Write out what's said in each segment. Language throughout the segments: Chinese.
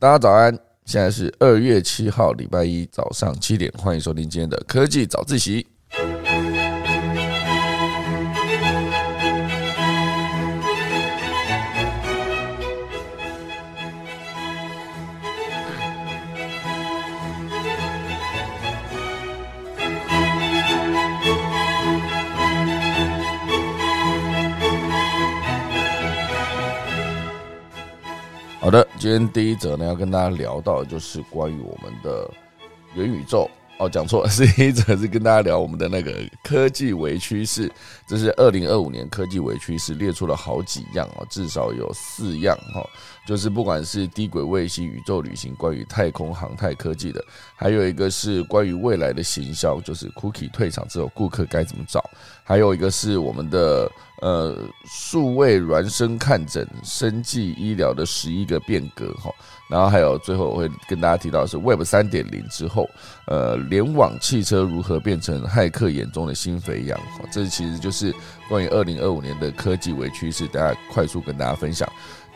大家早安，现在是二月七号，礼拜一早上七点，欢迎收听今天的科技早自习。好的，今天第一则呢，要跟大家聊到的就是关于我们的元宇宙。哦，讲错了，是一则是跟大家聊我们的那个科技微趋势。这是二零二五年科技微趋势列出了好几样哦，至少有四样哈。就是不管是低轨卫星、宇宙旅行、关于太空航太科技的，还有一个是关于未来的行销，就是 Cookie 退场之后顾客该怎么找，还有一个是我们的呃数位孪生看诊、生技医疗的十一个变革哈，然后还有最后我会跟大家提到是 Web 三点零之后，呃联网汽车如何变成骇客眼中的新肥羊，这其实就是关于二零二五年的科技为趋势，大家快速跟大家分享。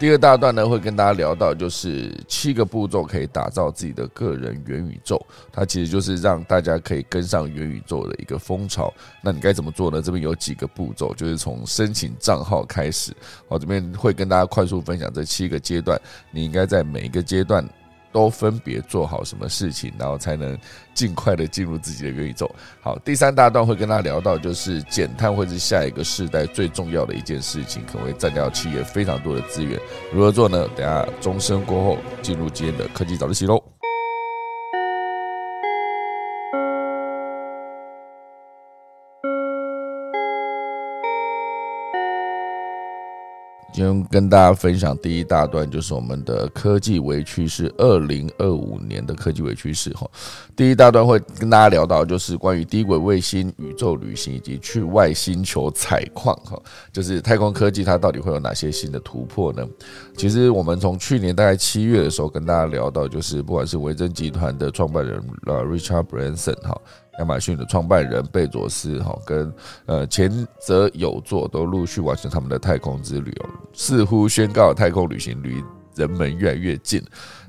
第二大段呢，会跟大家聊到，就是七个步骤可以打造自己的个人元宇宙。它其实就是让大家可以跟上元宇宙的一个风潮。那你该怎么做呢？这边有几个步骤，就是从申请账号开始。好这边会跟大家快速分享这七个阶段，你应该在每一个阶段。都分别做好什么事情，然后才能尽快的进入自己的元宇宙。好，第三大段会跟大家聊到，就是减碳会是下一个世代最重要的一件事情，可能会占掉企业非常多的资源。如何做呢？等下钟声过后，进入今天的科技早自习喽。今天跟大家分享第一大段，就是我们的科技微趋势，二零二五年的科技微趋势哈。第一大段会跟大家聊到，就是关于低轨卫星、宇宙旅行以及去外星球采矿哈，就是太空科技它到底会有哪些新的突破呢？其实我们从去年大概七月的时候跟大家聊到，就是不管是维珍集团的创办人呃 Richard Branson 哈。亚马逊的创办人贝佐斯哈跟呃前泽有作都陆续完成他们的太空之旅哦，似乎宣告太空旅行离人们越来越近。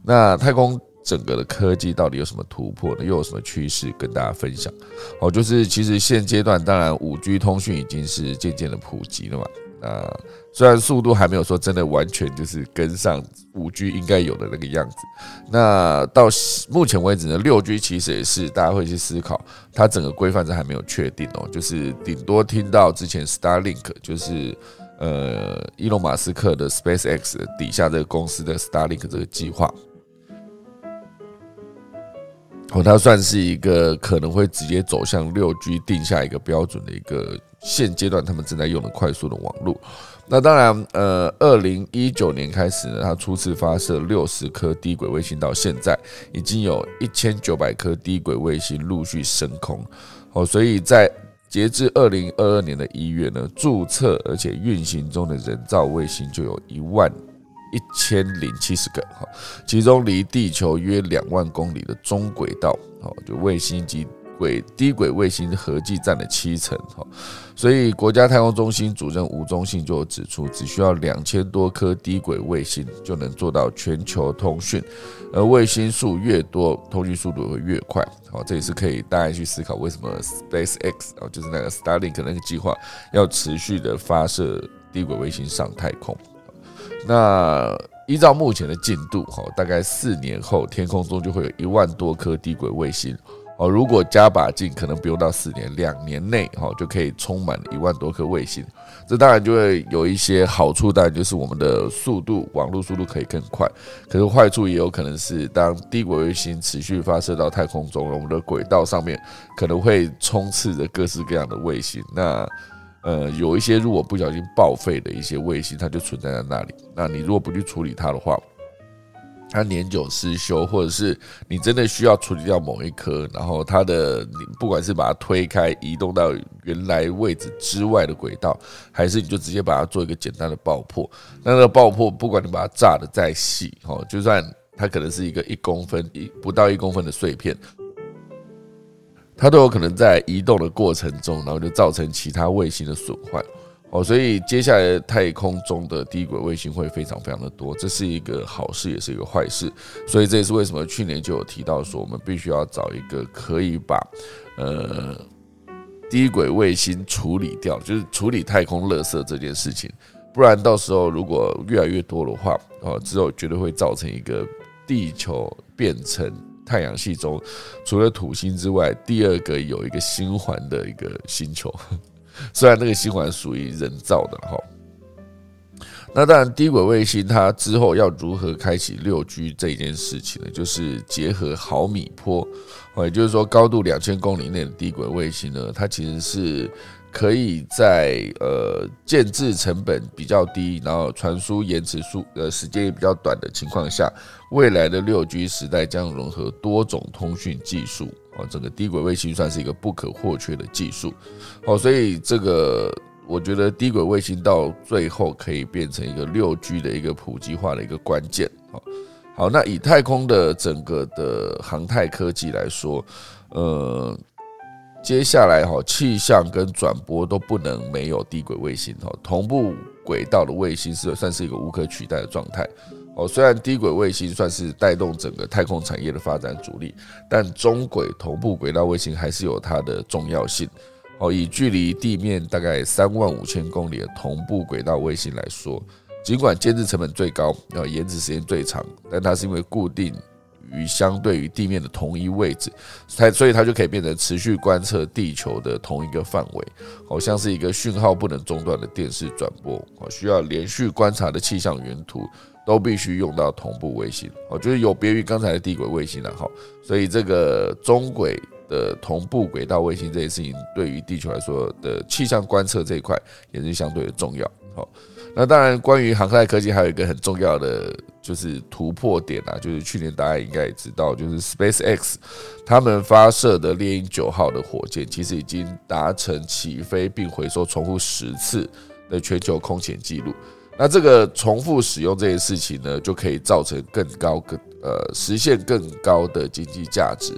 那太空整个的科技到底有什么突破呢？又有什么趋势跟大家分享？哦，就是其实现阶段当然五 G 通讯已经是渐渐的普及了嘛。那虽然速度还没有说真的完全就是跟上五 G 应该有的那个样子，那到目前为止呢，六 G 其实也是大家会去思考，它整个规范是还没有确定哦，就是顶多听到之前 Starlink 就是呃伊隆马斯克的 SpaceX 底下这个公司的 Starlink 这个计划，哦，它算是一个可能会直接走向六 G 定下一个标准的一个。现阶段他们正在用的快速的网络，那当然，呃，二零一九年开始呢，它初次发射六十颗低轨卫星，到现在已经有一千九百颗低轨卫星陆续升空，哦，所以在截至二零二二年的一月呢，注册而且运行中的人造卫星就有一万一千零七十个，哈，其中离地球约两万公里的中轨道，哦，就卫星及。轨低轨卫星合计占了七成哈，所以国家太空中心主任吴宗信就指出，只需要两千多颗低轨卫星就能做到全球通讯，而卫星数越多，通讯速度会越快。好，这也是可以大家去思考为什么 SpaceX 啊，就是那个 Starlink 那个计划要持续的发射低轨卫星上太空。那依照目前的进度哈，大概四年后，天空中就会有一万多颗低轨卫星。哦，如果加把劲，可能不用到四年，两年内哈就可以充满一万多颗卫星。这当然就会有一些好处，当然就是我们的速度，网络速度可以更快。可是坏处也有可能是，当低轨卫星持续发射到太空中，我们的轨道上面可能会充斥着各式各样的卫星。那呃，有一些如果不小心报废的一些卫星，它就存在在那里。那你如果不去处理它的话，它年久失修，或者是你真的需要处理掉某一颗，然后它的你不管是把它推开移动到原来位置之外的轨道，还是你就直接把它做一个简单的爆破，那那个爆破不管你把它炸的再细，哦，就算它可能是一个一公分一不到一公分的碎片，它都有可能在移动的过程中，然后就造成其他卫星的损坏。哦，所以接下来太空中的低轨卫星会非常非常的多，这是一个好事，也是一个坏事。所以这也是为什么去年就有提到说，我们必须要找一个可以把呃低轨卫星处理掉，就是处理太空垃圾这件事情。不然到时候如果越来越多的话，哦，之后绝对会造成一个地球变成太阳系中除了土星之外第二个有一个星环的一个星球。虽然那个星环属于人造的哈，那当然低轨卫星它之后要如何开启六 G 这件事情呢？就是结合毫米波，也就是说高度两千公里内的低轨卫星呢，它其实是。可以在呃建制成本比较低，然后传输延迟速呃时间也比较短的情况下，未来的六 G 时代将融合多种通讯技术哦，整个低轨卫星算是一个不可或缺的技术哦，所以这个我觉得低轨卫星到最后可以变成一个六 G 的一个普及化的一个关键哦。好，那以太空的整个的航太科技来说，呃。接下来哈，气象跟转播都不能没有低轨卫星哈，同步轨道的卫星是算是一个无可取代的状态哦。虽然低轨卫星算是带动整个太空产业的发展主力，但中轨同步轨道卫星还是有它的重要性哦。以距离地面大概三万五千公里的同步轨道卫星来说，尽管监制成本最高，呃，延迟时间最长，但它是因为固定。于相对于地面的同一位置，它所以它就可以变成持续观测地球的同一个范围，好像是一个讯号不能中断的电视转播，哦，需要连续观察的气象原图都必须用到同步卫星，哦，就是有别于刚才的低轨卫星了，哈，所以这个中轨的同步轨道卫星这件事情，对于地球来说的气象观测这一块也是相对的重要，好。那当然，关于航太科技还有一个很重要的就是突破点啊，就是去年大家应该也知道，就是 Space X 他们发射的猎鹰九号的火箭，其实已经达成起飞并回收重复十次的全球空前纪录。那这个重复使用这件事情呢，就可以造成更高更呃实现更高的经济价值。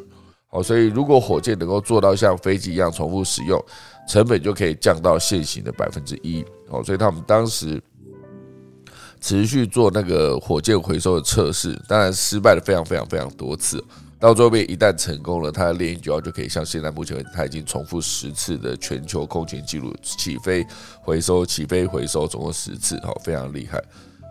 好，所以如果火箭能够做到像飞机一样重复使用，成本就可以降到现行的百分之一。哦，所以他们当时持续做那个火箭回收的测试，当然失败了非常非常非常多次。到最后面一旦成功了，它的猎鹰九号就可以像现在目前为止，它已经重复十次的全球空前记录，起飞回收起飞回收总共十次，好，非常厉害。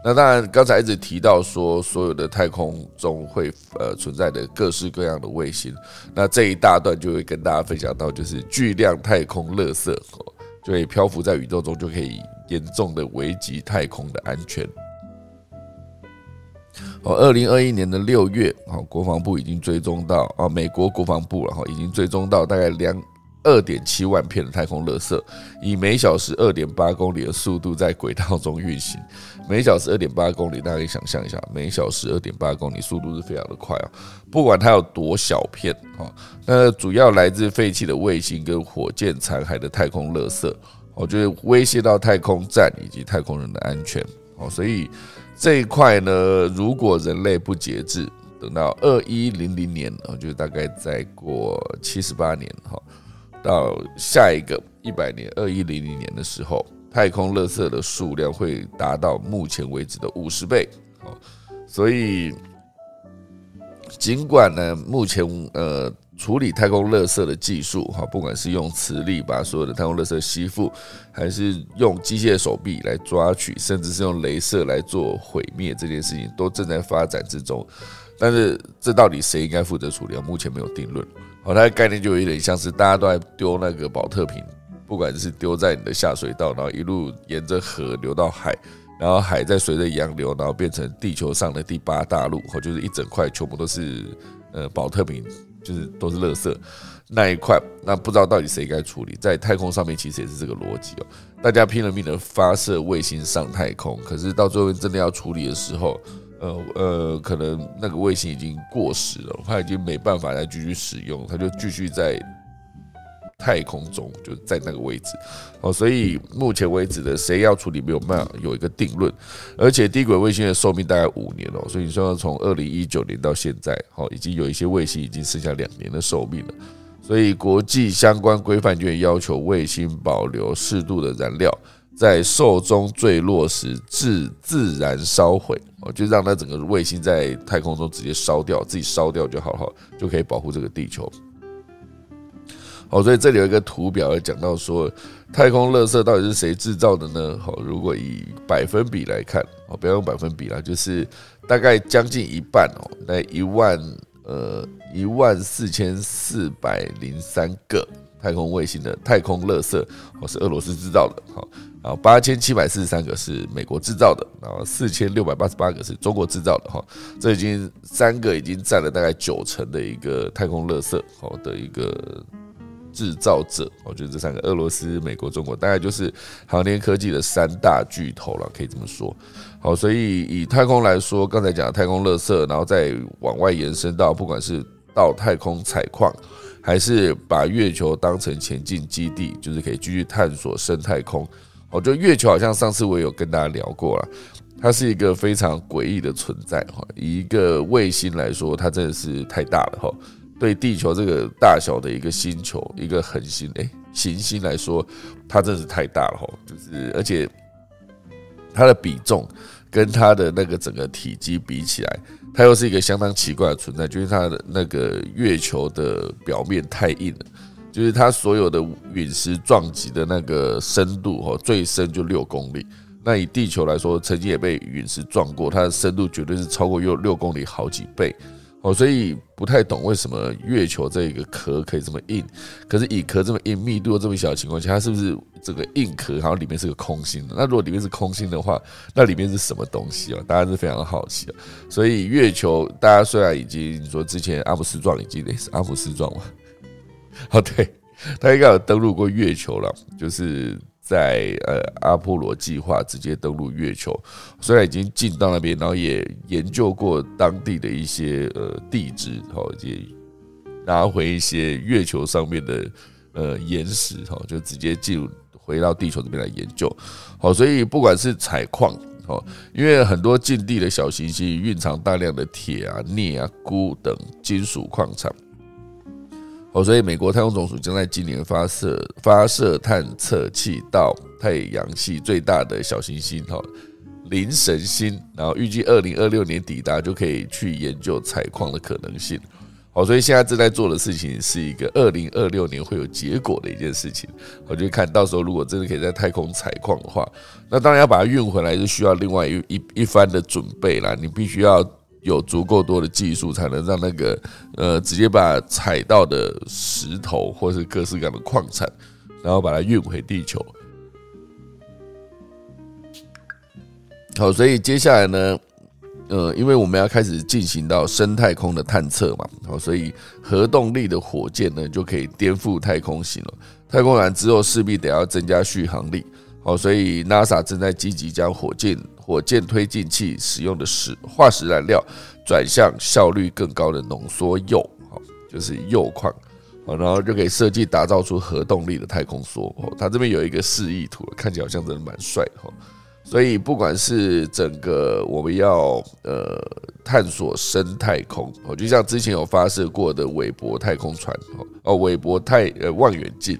那当然，刚才一直提到说，所有的太空中会呃存在的各式各样的卫星，那这一大段就会跟大家分享到，就是巨量太空垃圾。就会漂浮在宇宙中，就可以严重的危及太空的安全。哦，二零二一年的六月，好，国防部已经追踪到啊，美国国防部了哈，已经追踪到大概两二点七万片的太空垃圾，以每小时二点八公里的速度在轨道中运行。每小时二点八公里，大家可以想象一下，每小时二点八公里速度是非常的快啊！不管它有多小片啊，那主要来自废弃的卫星跟火箭残骸的太空垃圾，我觉得威胁到太空站以及太空人的安全哦。所以这一块呢，如果人类不节制，等到二一零零年啊，就大概再过七十八年哈，到下一个一百年二一零零年的时候。太空垃圾的数量会达到目前为止的五十倍，哦，所以尽管呢，目前呃处理太空垃圾的技术，哈，不管是用磁力把所有的太空垃圾吸附，还是用机械手臂来抓取，甚至是用镭射来做毁灭，这件事情都正在发展之中。但是这到底谁应该负责处理？目前没有定论。好，它的概念就有点像是大家都在丢那个保特瓶。不管是丢在你的下水道，然后一路沿着河流到海，然后海再随着洋流，然后变成地球上的第八大陆，或就是一整块全部都是呃保特瓶，就是都是垃圾那一块，那不知道到底谁该处理？在太空上面其实也是这个逻辑哦，大家拼了命的发射卫星上太空，可是到最后真的要处理的时候，呃呃，可能那个卫星已经过时了，它已经没办法再继续使用，它就继续在。太空中就是在那个位置，哦，所以目前为止的谁要处理没有办法有一个定论，而且低轨卫星的寿命大概五年哦，所以你说从二零一九年到现在，哦，已经有一些卫星已经剩下两年的寿命了，所以国际相关规范就要求卫星保留适度的燃料，在寿终坠落时自自然烧毁，哦，就让它整个卫星在太空中直接烧掉，自己烧掉就好了就可以保护这个地球。哦，所以这里有一个图表讲到说，太空垃圾到底是谁制造的呢？好，如果以百分比来看，哦，不要用百分比啦，就是大概将近一半哦，那一万呃一万四千四百零三个太空卫星的太空垃圾哦是俄罗斯制造的，好，然后八千七百四十三个是美国制造的，然后四千六百八十八个是中国制造的，哈，这已经三个已经占了大概九成的一个太空垃圾好的一个。制造者，我觉得这三个俄罗斯、美国、中国，大概就是航天科技的三大巨头了，可以这么说。好，所以以太空来说，刚才讲的太空垃圾，然后再往外延伸到，不管是到太空采矿，还是把月球当成前进基地，就是可以继续探索生态空。我觉得月球好像上次我也有跟大家聊过了，它是一个非常诡异的存在哈。以一个卫星来说，它真的是太大了哈。对地球这个大小的一个星球、一个恒星，哎，行星来说，它真是太大了哈。就是而且它的比重跟它的那个整个体积比起来，它又是一个相当奇怪的存在，就是它的那个月球的表面太硬了，就是它所有的陨石撞击的那个深度哈，最深就六公里。那以地球来说，曾经也被陨石撞过，它的深度绝对是超过六六公里好几倍。哦，所以不太懂为什么月球这个壳可以这么硬，可是以壳这么硬、密度这么小的情况下，它是不是这个硬壳好像里面是个空心的？那如果里面是空心的话，那里面是什么东西啊？大家是非常好奇啊。所以月球，大家虽然已经说之前阿姆斯壮已经是阿姆斯壮嘛，哦，对，他应该有登陆过月球了，就是。在呃阿波罗计划直接登陆月球，虽然已经进到那边，然后也研究过当地的一些呃地质，好也拿回一些月球上面的呃岩石，哈，就直接进入回到地球这边来研究，好，所以不管是采矿，哦，因为很多近地的小行星蕴藏大量的铁啊、镍啊、钴等金属矿产。哦，所以美国太空总署将在今年发射发射探测器到太阳系最大的小行星哈灵神星，然后预计二零二六年抵达，就可以去研究采矿的可能性。好，所以现在正在做的事情是一个二零二六年会有结果的一件事情。我就看到时候如果真的可以在太空采矿的话，那当然要把它运回来是需要另外一一一番的准备啦。你必须要。有足够多的技术，才能让那个呃，直接把采到的石头或是各式各样的矿产，然后把它运回地球。好，所以接下来呢，呃，因为我们要开始进行到深太空的探测嘛，好，所以核动力的火箭呢就可以颠覆太空行了。太空船之后势必得要增加续航力，好，所以 NASA 正在积极将火箭。火箭推进器使用的石化石燃料转向效率更高的浓缩铀，就是铀矿，然后就可以设计打造出核动力的太空梭。它这边有一个示意图，看起来好像真的蛮帅的哈。所以不管是整个我们要呃探索深太空，哦，就像之前有发射过的韦伯太空船，哦，韦伯太呃望远镜。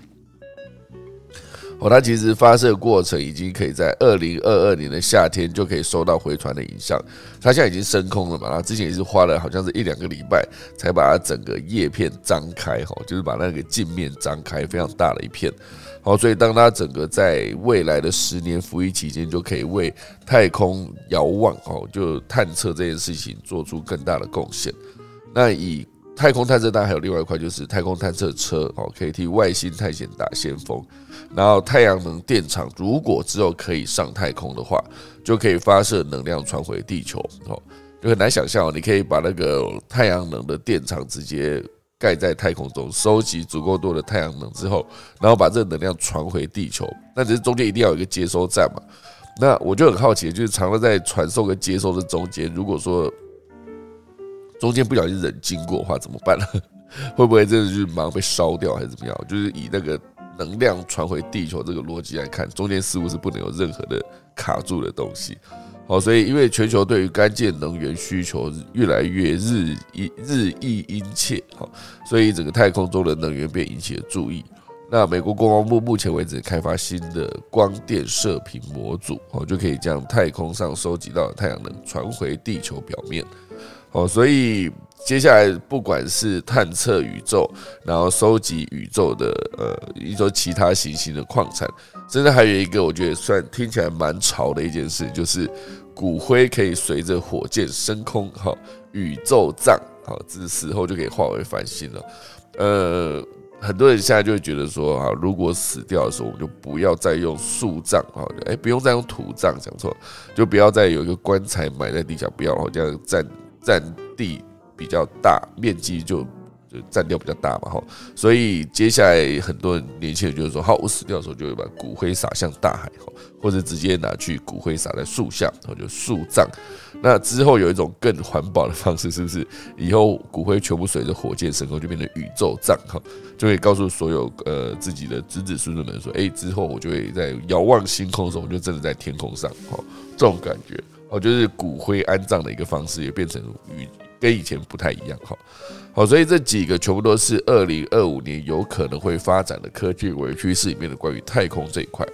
哦，它其实发射过程已经可以在二零二二年的夏天就可以收到回传的影像。它现在已经升空了嘛？它之前也是花了好像是一两个礼拜才把它整个叶片张开，哈，就是把那个镜面张开，非常大的一片。好，所以当它整个在未来的十年服役期间，就可以为太空遥望，哦，就探测这件事情做出更大的贡献。那以太空探测当然还有另外一块，就是太空探测车哦，可以替外星探险打先锋。然后太阳能电厂如果之后可以上太空的话，就可以发射能量传回地球哦。就很难想象哦，你可以把那个太阳能的电厂直接盖在太空中，收集足够多的太阳能之后，然后把这能量传回地球。那只是中间一定要有一个接收站嘛。那我就很好奇，就是常常在传送跟接收的中间，如果说中间不小心人经过的话怎么办呢？会不会真的就是马上被烧掉还是怎么样？就是以那个能量传回地球这个逻辑来看，中间似乎是不能有任何的卡住的东西。好，所以因为全球对于干净能源需求越来越日益日益殷切，好，所以整个太空中的能源便引起了注意。那美国国防部目前为止开发新的光电射频模组，哦，就可以将太空上收集到的太阳能传回地球表面。哦，所以接下来不管是探测宇宙，然后收集宇宙的呃一种其他行星的矿产，甚至还有一个我觉得算听起来蛮潮的一件事，就是骨灰可以随着火箭升空，哈，宇宙葬，好，这死后就可以化为繁星了。呃，很多人现在就会觉得说，啊，如果死掉的时候，我们就不要再用树葬，哈，哎，不用再用土葬，讲错了，就不要再有一个棺材埋在地下，不要这样占。占地比较大，面积就就占掉比较大嘛，哈，所以接下来很多年轻人就是说，好，我死掉的时候就会把骨灰撒向大海，哈，或者直接拿去骨灰撒在树下，然后就树葬。那之后有一种更环保的方式，是不是？以后骨灰全部随着火箭升空，就变成宇宙葬，哈，就会告诉所有呃自己的子子孙孙们说，哎，之后我就会在遥望星空的时候，我就真的在天空上，哈，这种感觉。哦，就是骨灰安葬的一个方式，也变成与跟以前不太一样。哈，好，所以这几个全部都是二零二五年有可能会发展的科技委趋势里面的关于太空这一块。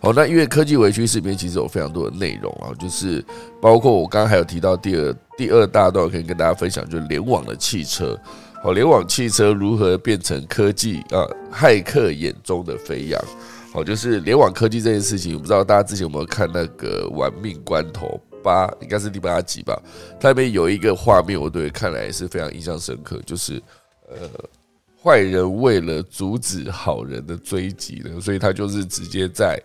好，那因为科技委趋势里面其实有非常多的内容啊，就是包括我刚刚还有提到第二第二大段可以跟大家分享，就是联网的汽车。好，联网汽车如何变成科技啊？骇客眼中的飞扬。好，就是联网科技这件事情，我不知道大家之前有没有看那个《玩命关头八》，应该是第八集吧？它里面有一个画面，我对看来是非常印象深刻，就是呃，坏人为了阻止好人的追击呢，所以他就是直接在，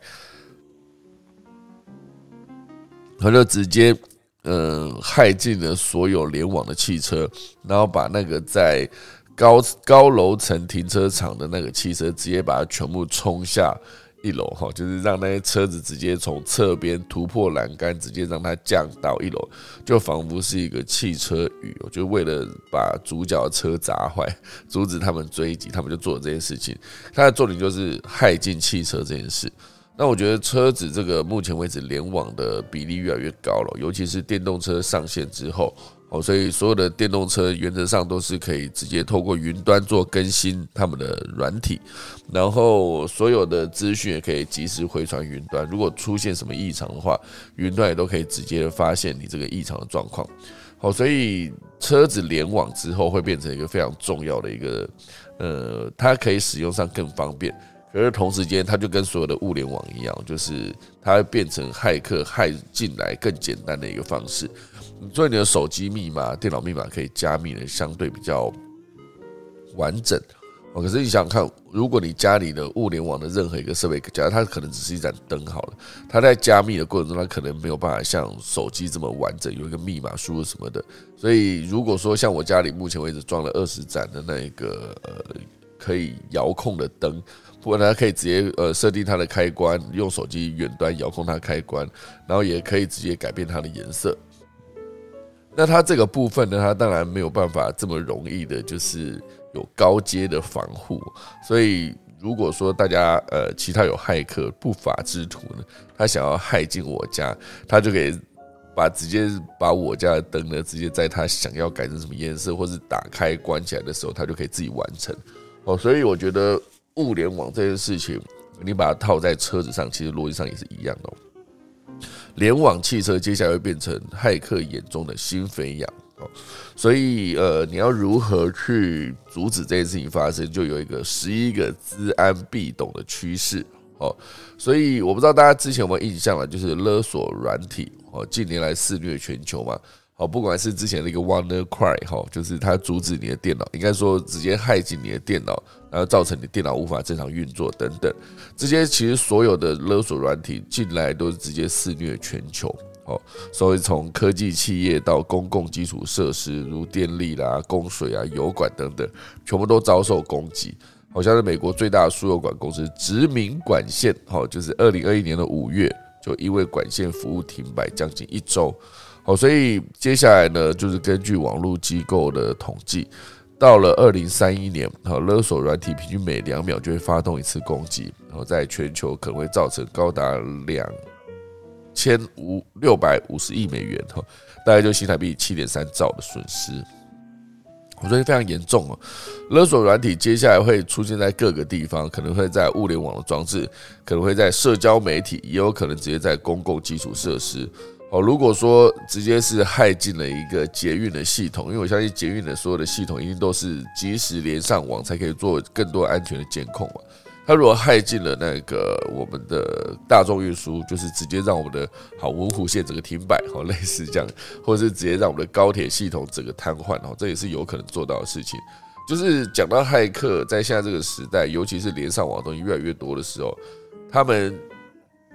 他就直接嗯，害进了所有联网的汽车，然后把那个在。高高楼层停车场的那个汽车，直接把它全部冲下一楼，哈，就是让那些车子直接从侧边突破栏杆，直接让它降到一楼，就仿佛是一个汽车雨，就为了把主角车砸坏，阻止他们追击，他们就做了这件事情。它的重点就是害进汽车这件事。那我觉得车子这个目前为止联网的比例越来越高了，尤其是电动车上线之后。所以所有的电动车原则上都是可以直接透过云端做更新他们的软体，然后所有的资讯也可以及时回传云端。如果出现什么异常的话，云端也都可以直接发现你这个异常的状况。好，所以车子联网之后会变成一个非常重要的一个，呃，它可以使用上更方便，可是同时间它就跟所有的物联网一样，就是它变成骇客骇进来更简单的一个方式。所以你的手机密码、电脑密码可以加密的相对比较完整哦。可是你想想看，如果你家里的物联网的任何一个设备，假如它可能只是一盏灯好了，它在加密的过程中，它可能没有办法像手机这么完整，有一个密码输入什么的。所以如果说像我家里目前为止装了二十盏的那一个呃可以遥控的灯，不过它可以直接呃设定它的开关，用手机远端遥控它开关，然后也可以直接改变它的颜色。那它这个部分呢，它当然没有办法这么容易的，就是有高阶的防护。所以如果说大家呃其他有骇客不法之徒呢，他想要害进我家，他就可以把直接把我家的灯呢，直接在他想要改成什么颜色，或是打开关起来的时候，他就可以自己完成。哦，所以我觉得物联网这件事情，你把它套在车子上，其实逻辑上也是一样的。联网汽车接下来会变成骇客眼中的新肥羊哦，所以呃，你要如何去阻止这件事情发生，就有一个十一个资安必懂的趋势哦。所以我不知道大家之前有没有印象了，就是勒索软体哦，近年来肆虐全球嘛。好，不管是之前的一个 WannaCry 哈，就是它阻止你的电脑，应该说直接害进你的电脑，然后造成你电脑无法正常运作等等，这些其实所有的勒索软体进来都是直接肆虐全球。好，所以从科技企业到公共基础设施，如电力啦、供水啊、油管等等，全部都遭受攻击。好像是美国最大的输油管公司殖民管线，好，就是二零二一年的五月，就因为管线服务停摆将近一周。好，所以接下来呢，就是根据网络机构的统计，到了二零三一年，好勒索软体平均每两秒就会发动一次攻击，然后在全球可能会造成高达两千五六百五十亿美元，哈，大概就新台币七点三兆的损失。我觉得非常严重哦。勒索软体接下来会出现在各个地方，可能会在物联网的装置，可能会在社交媒体，也有可能直接在公共基础设施。哦，如果说直接是害进了一个捷运的系统，因为我相信捷运的所有的系统一定都是及时连上网才可以做更多安全的监控嘛。他如果害进了那个我们的大众运输，就是直接让我们的好五湖线整个停摆，好类似这样，或者是直接让我们的高铁系统整个瘫痪，哦，这也是有可能做到的事情。就是讲到骇客，在现在这个时代，尤其是连上网东西越来越多的时候，他们。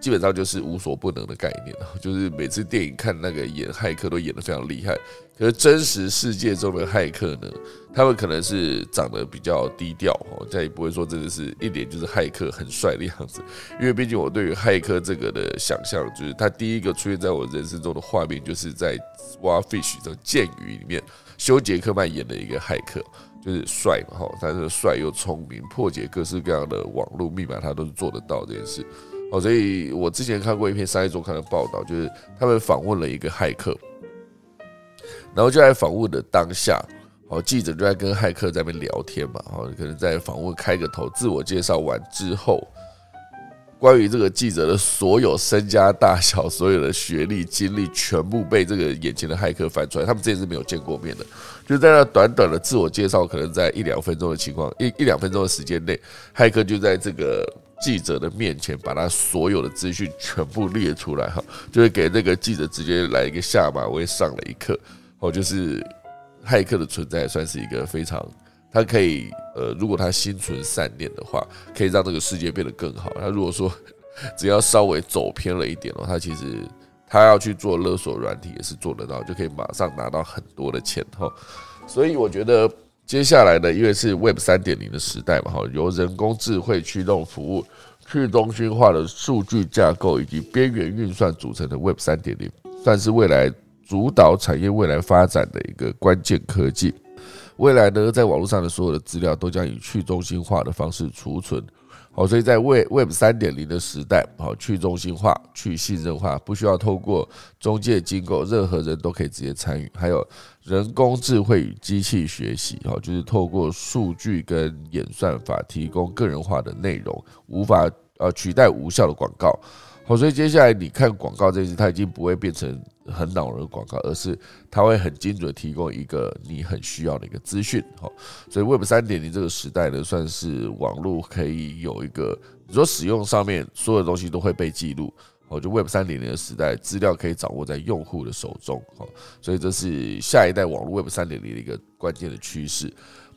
基本上就是无所不能的概念 就是每次电影看那个演骇客都演得非常厉害，可是真实世界中的骇客呢，他们可能是长得比较低调哦，再也不会说真的是一脸就是骇客很帅的样子，因为毕竟我对于骇客这个的想象，就是他第一个出现在我人生中的画面，就是在《挖 Fish》的剑鱼里面，休杰克曼演的一个骇客，就是帅嘛哈，他是帅又聪明，破解各式各样的网络密码，他都是做得到这件事。哦，所以我之前看过一篇商业周刊的报道，就是他们访问了一个骇客，然后就在访问的当下，哦，记者就在跟骇客在那边聊天嘛，哦，可能在访问开个头，自我介绍完之后，关于这个记者的所有身家大小、所有的学历、经历，全部被这个眼前的骇客翻出来。他们之前是没有见过面的，就在那短短的自我介绍，可能在一两分钟的情况，一一两分钟的时间内，骇客就在这个。记者的面前，把他所有的资讯全部列出来，哈，就是给那个记者直接来一个下马威，上了一课。哦，就是骇客的存在算是一个非常，他可以，呃，如果他心存善念的话，可以让这个世界变得更好。他如果说只要稍微走偏了一点哦，他其实他要去做勒索软体也是做得到，就可以马上拿到很多的钱，哈。所以我觉得。接下来呢，因为是 Web 三点零的时代嘛，哈，由人工智慧驱动服务、去中心化的数据架构以及边缘运算组成的 Web 三点零，算是未来主导产业未来发展的一个关键科技。未来呢，在网络上的所有的资料都将以去中心化的方式储存。好，所以在 Web Web 三点零的时代，好去中心化、去信任化，不需要透过中介机构，任何人都可以直接参与。还有人工智慧与机器学习，好，就是透过数据跟演算法提供个人化的内容，无法呃取代无效的广告。好，所以接下来你看广告这些，它已经不会变成很恼人的广告，而是它会很精准提供一个你很需要的一个资讯。好，所以 Web 三点零这个时代呢，算是网络可以有一个你说使用上面所有的东西都会被记录。哦，就 Web 三点零的时代，资料可以掌握在用户的手中。好，所以这是下一代网络 Web 三点零的一个关键的趋势。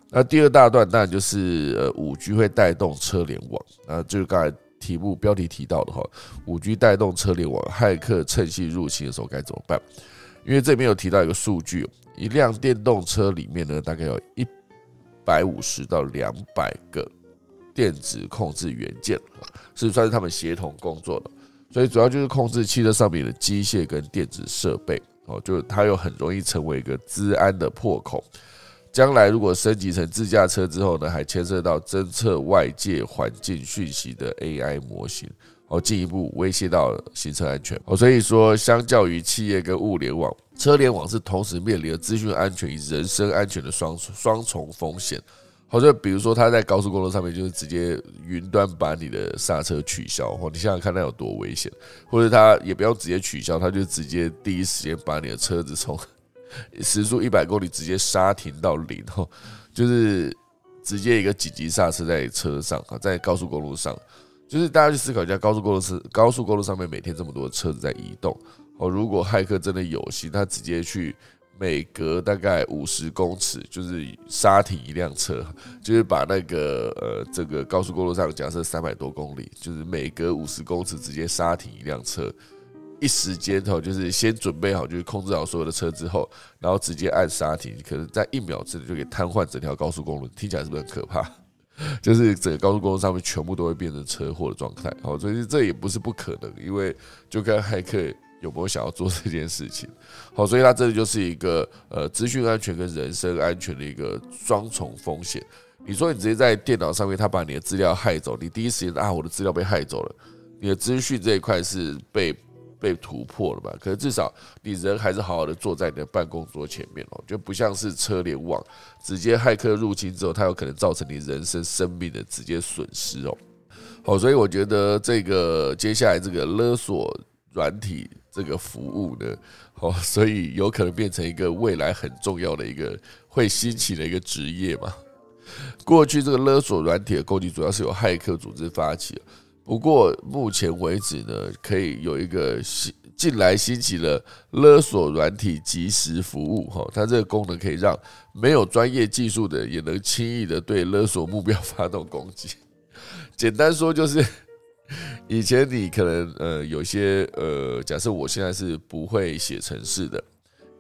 那第二大段当然就是呃五 G 会带动车联网，那，就是刚才。题目标题提到的话，五 G 带动车联网，骇客趁机入侵的时候该怎么办？因为这边有提到一个数据，一辆电动车里面呢，大概有一百五十到两百个电子控制元件，是算是他们协同工作的，所以主要就是控制汽车上面的机械跟电子设备，哦，就它又很容易成为一个治安的破口。将来如果升级成自驾车之后呢，还牵涉到侦测外界环境讯息的 AI 模型，哦，进一步威胁到行车安全。哦，所以说，相较于企业跟物联网，车联网是同时面临了资讯安全与人身安全的双双重风险。好，就比如说他在高速公路上面，就是直接云端把你的刹车取消，哦，你想想看那有多危险，或者他也不要直接取消，他就直接第一时间把你的车子从时速一百公里直接刹停到零，吼，就是直接一个紧急刹车在车上啊，在高速公路上，就是大家去思考一下，高速公路是高速公路上面每天这么多车子在移动，哦，如果骇客真的有心，他直接去每隔大概五十公尺就是刹停一辆车，就是把那个呃这个高速公路上假设三百多公里，就是每隔五十公尺直接刹停一辆车。一时间头就是先准备好，就是控制好所有的车之后，然后直接按刹停，可能在一秒之内就给瘫痪整条高速公路，听起来是不是很可怕？就是整个高速公路上面全部都会变成车祸的状态。好，所以这也不是不可能，因为就看骇客有没有想要做这件事情。好，所以它这里就是一个呃资讯安全跟人身安全的一个双重风险。你说你直接在电脑上面，他把你的资料害走，你第一时间啊，我的资料被害走了，你的资讯这一块是被。被突破了嘛。可是至少你人还是好好的坐在你的办公桌前面哦，就不像是车联网直接骇客入侵之后，它有可能造成你人生生命的直接损失哦。好，所以我觉得这个接下来这个勒索软体这个服务呢，哦，所以有可能变成一个未来很重要的一个会兴起的一个职业嘛。过去这个勒索软体的攻击主要是由骇客组织发起，不过目前为止呢，可以有一个新近来兴起了勒索软体即时服务，哈，它这个功能可以让没有专业技术的也能轻易的对勒索目标发动攻击。简单说就是，以前你可能呃有些呃，假设我现在是不会写程式的，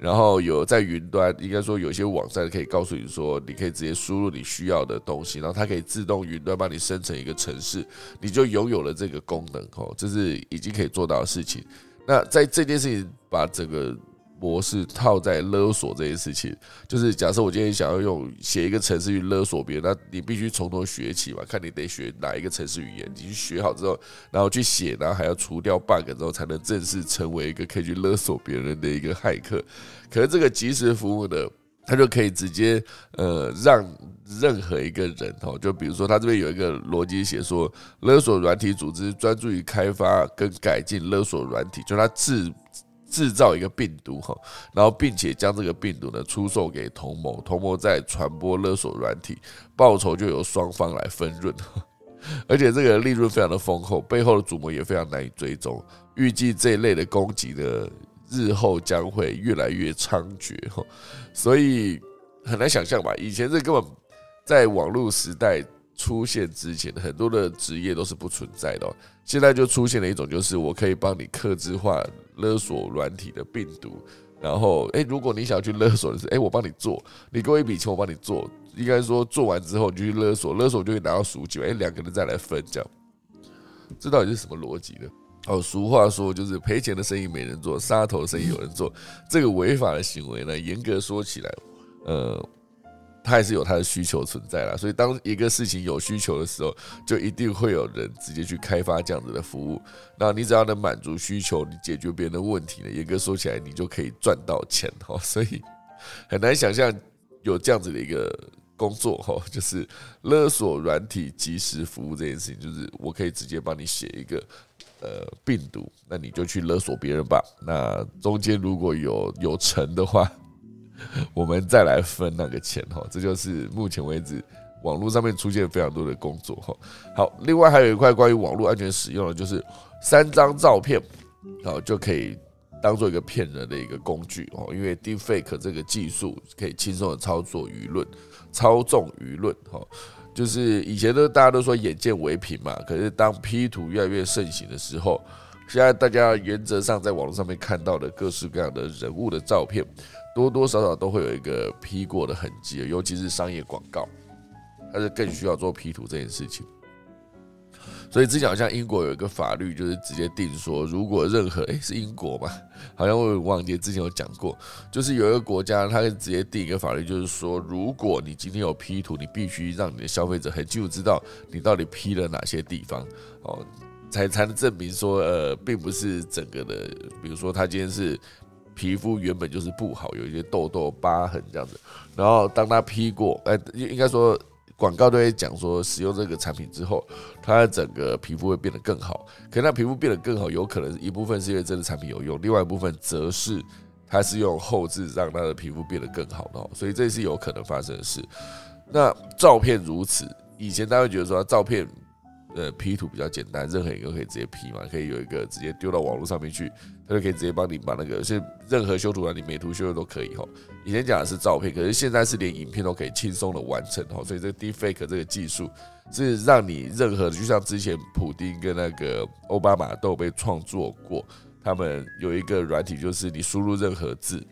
然后有在云端，应该说有些网站可以告诉你说，你可以直接输入你需要的东西，然后它可以自动云端帮你生成一个城市，你就拥有了这个功能哦，这是已经可以做到的事情。那在这件事情把整个。模式套在勒索这件事情，就是假设我今天想要用写一个程式去勒索别人，那你必须从头学起嘛，看你得学哪一个程式语言，你去学好之后，然后去写，然后还要除掉 bug 之后，才能正式成为一个可以去勒索别人的一个骇客。可是这个即时服务呢？他就可以直接呃让任何一个人哦，就比如说他这边有一个逻辑写说，勒索软体组织专注于开发跟改进勒索软体，就他自。制造一个病毒哈，然后并且将这个病毒呢出售给同谋，同谋再传播勒索软体，报酬就由双方来分润，而且这个利润非常的丰厚，背后的主谋也非常难以追踪。预计这一类的攻击呢，日后将会越来越猖獗哈，所以很难想象吧？以前这根本在网络时代。出现之前，很多的职业都是不存在的。现在就出现了一种，就是我可以帮你克制化勒索软体的病毒。然后，诶，如果你想要去勒索的是，诶，我帮你做，你给我一笔钱，我帮你做。应该说做完之后你就去勒索，勒索就会拿到赎金。诶，两个人再来分，这样，这到底是什么逻辑呢？哦，俗话说就是赔钱的生意没人做，杀头的生意有人做。这个违法的行为呢，严格说起来，呃。它还是有它的需求存在啦，所以当一个事情有需求的时候，就一定会有人直接去开发这样子的服务。那你只要能满足需求，你解决别人的问题呢，严格说起来，你就可以赚到钱哈。所以很难想象有这样子的一个工作哈，就是勒索软体即时服务这件事情，就是我可以直接帮你写一个呃病毒，那你就去勒索别人吧。那中间如果有有成的话。我们再来分那个钱哈，这就是目前为止网络上面出现非常多的工作哈。好，另外还有一块关于网络安全使用的，就是三张照片，好就可以当做一个骗人的一个工具哦。因为 Deepfake 这个技术可以轻松的操作舆论、操纵舆论哈。就是以前都大家都说眼见为凭嘛，可是当 P 图越来越盛行的时候，现在大家原则上在网络上面看到的各式各样的人物的照片。多多少少都会有一个 P 过的痕迹，尤其是商业广告，它是更需要做 P 图这件事情。所以之前好像英国有一个法律，就是直接定说，如果任何诶是英国嘛，好像我忘记之前有讲过，就是有一个国家，它直接定一个法律，就是说，如果你今天有 P 图，你必须让你的消费者很清楚知道你到底 P 了哪些地方哦，才才能证明说，呃，并不是整个的，比如说他今天是。皮肤原本就是不好，有一些痘痘、疤痕这样子。然后当他 P 过，哎，应该说广告都会讲说，使用这个产品之后，他的整个皮肤会变得更好。可那皮肤变得更好，有可能一部分是因为这个产品有用，另外一部分则是他是用后置让他的皮肤变得更好的，所以这是有可能发生的事。那照片如此，以前大家会觉得说照片。呃，P 图比较简单，任何一个可以直接 P 嘛，可以有一个直接丢到网络上面去，它就可以直接帮你把那个，是任何修图啊，你美图秀秀都可以哈。以前讲的是照片，可是现在是连影片都可以轻松的完成哈，所以这 Deepfake 这个技术是让你任何，就像之前普丁跟那个奥巴马都有被创作过，他们有一个软体，就是你输入任何字。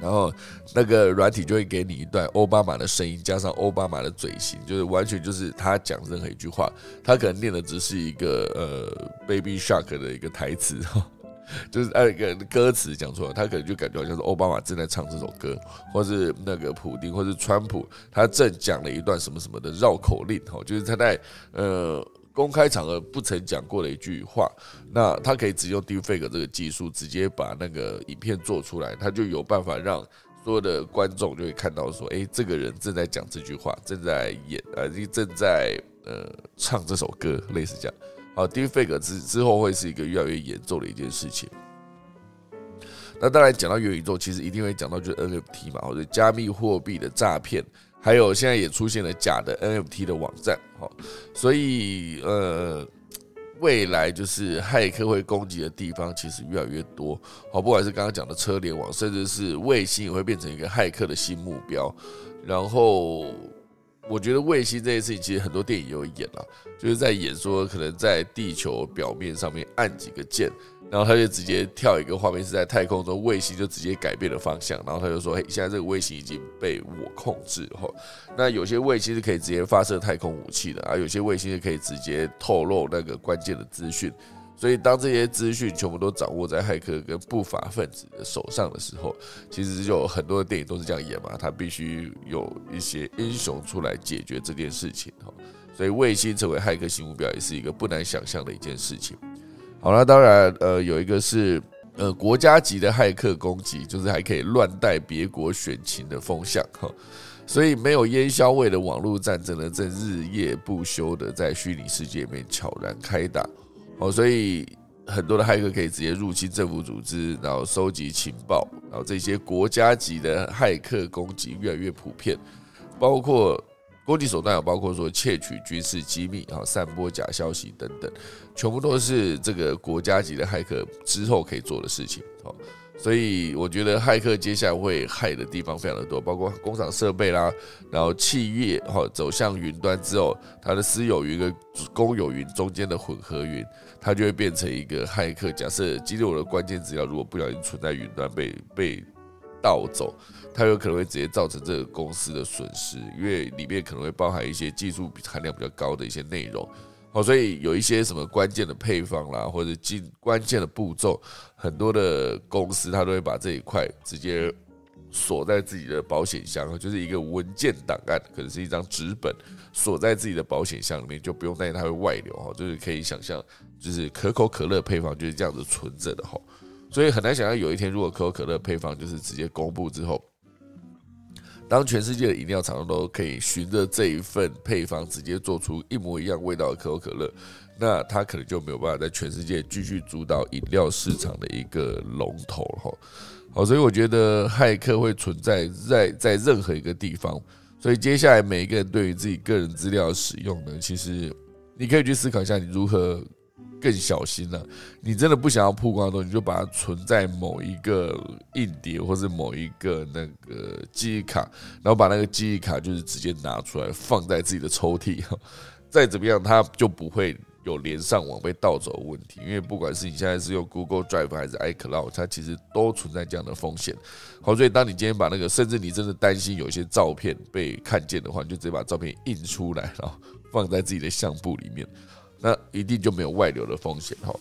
然后那个软体就会给你一段奥巴马的声音，加上奥巴马的嘴型，就是完全就是他讲任何一句话，他可能念的只是一个呃 Baby Shark 的一个台词，就是那个歌词讲错了，他可能就感觉好像是奥巴马正在唱这首歌，或是那个普丁或是川普他正讲了一段什么什么的绕口令，哈，就是他在呃。公开场合不曾讲过的一句话，那他可以直接用 Deepfake 这个技术，直接把那个影片做出来，他就有办法让所有的观众就会看到说，哎，这个人正在讲这句话，正在演，呃，正在呃唱这首歌，类似这样。好，Deepfake 之之后会是一个越来越严重的一件事情。那当然讲到元宇宙，其实一定会讲到就是 NFT 嘛，或者加密货币的诈骗。还有现在也出现了假的 NFT 的网站，好，所以呃，未来就是骇客会攻击的地方其实越来越多，好，不管是刚刚讲的车联网，甚至是卫星也会变成一个骇客的新目标，然后。我觉得卫星这件事情，其实很多电影有演了，就是在演说可能在地球表面上面按几个键，然后他就直接跳一个画面是在太空中，卫星就直接改变了方向，然后他就说：“嘿，现在这个卫星已经被我控制。”哈，那有些卫星是可以直接发射太空武器的，而有些卫星是可以直接透露那个关键的资讯。所以，当这些资讯全部都掌握在骇客跟不法分子的手上的时候，其实就有很多的电影都是这样演嘛。他必须有一些英雄出来解决这件事情哈。所以，卫星成为骇客新目标也是一个不难想象的一件事情。好了，当然，呃，有一个是呃国家级的骇客攻击，就是还可以乱带别国选情的风向哈。所以，没有烟消味的网络战争呢，正日夜不休的在虚拟世界里面悄然开打。哦，所以很多的骇客可以直接入侵政府组织，然后收集情报，然后这些国家级的骇客攻击越来越普遍，包括攻击手段有包括说窃取军事机密，然后散播假消息等等，全部都是这个国家级的骇客之后可以做的事情。好。所以我觉得骇客接下来会害的地方非常的多，包括工厂设备啦，然后企业哈走向云端之后，它的私有云跟公有云中间的混合云，它就会变成一个骇客。假设今天我的关键资料如果不小心存在云端被被盗走，它有可能会直接造成这个公司的损失，因为里面可能会包含一些技术含量比较高的一些内容。好，所以有一些什么关键的配方啦，或者进关键的步骤，很多的公司它都会把这一块直接锁在自己的保险箱，就是一个文件档案，可能是一张纸本，锁在自己的保险箱里面，就不用担心它会外流哈。就是可以想象，就是可口可乐配方就是这样子存着的哈。所以很难想象有一天，如果可口可乐配方就是直接公布之后。当全世界的饮料厂商都可以循着这一份配方直接做出一模一样味道的可口可乐，那它可能就没有办法在全世界继续主导饮料市场的一个龙头哈。好，所以我觉得骇客会存在在在任何一个地方，所以接下来每一个人对于自己个人资料的使用呢，其实你可以去思考一下，你如何。更小心了。你真的不想要曝光的东西，你就把它存在某一个硬碟，或是某一个那个记忆卡，然后把那个记忆卡就是直接拿出来放在自己的抽屉。再怎么样，它就不会有连上网被盗走的问题。因为不管是你现在是用 Google Drive 还是 iCloud，它其实都存在这样的风险。好，所以当你今天把那个，甚至你真的担心有些照片被看见的话，你就直接把照片印出来，然后放在自己的相簿里面。那一定就没有外流的风险哈，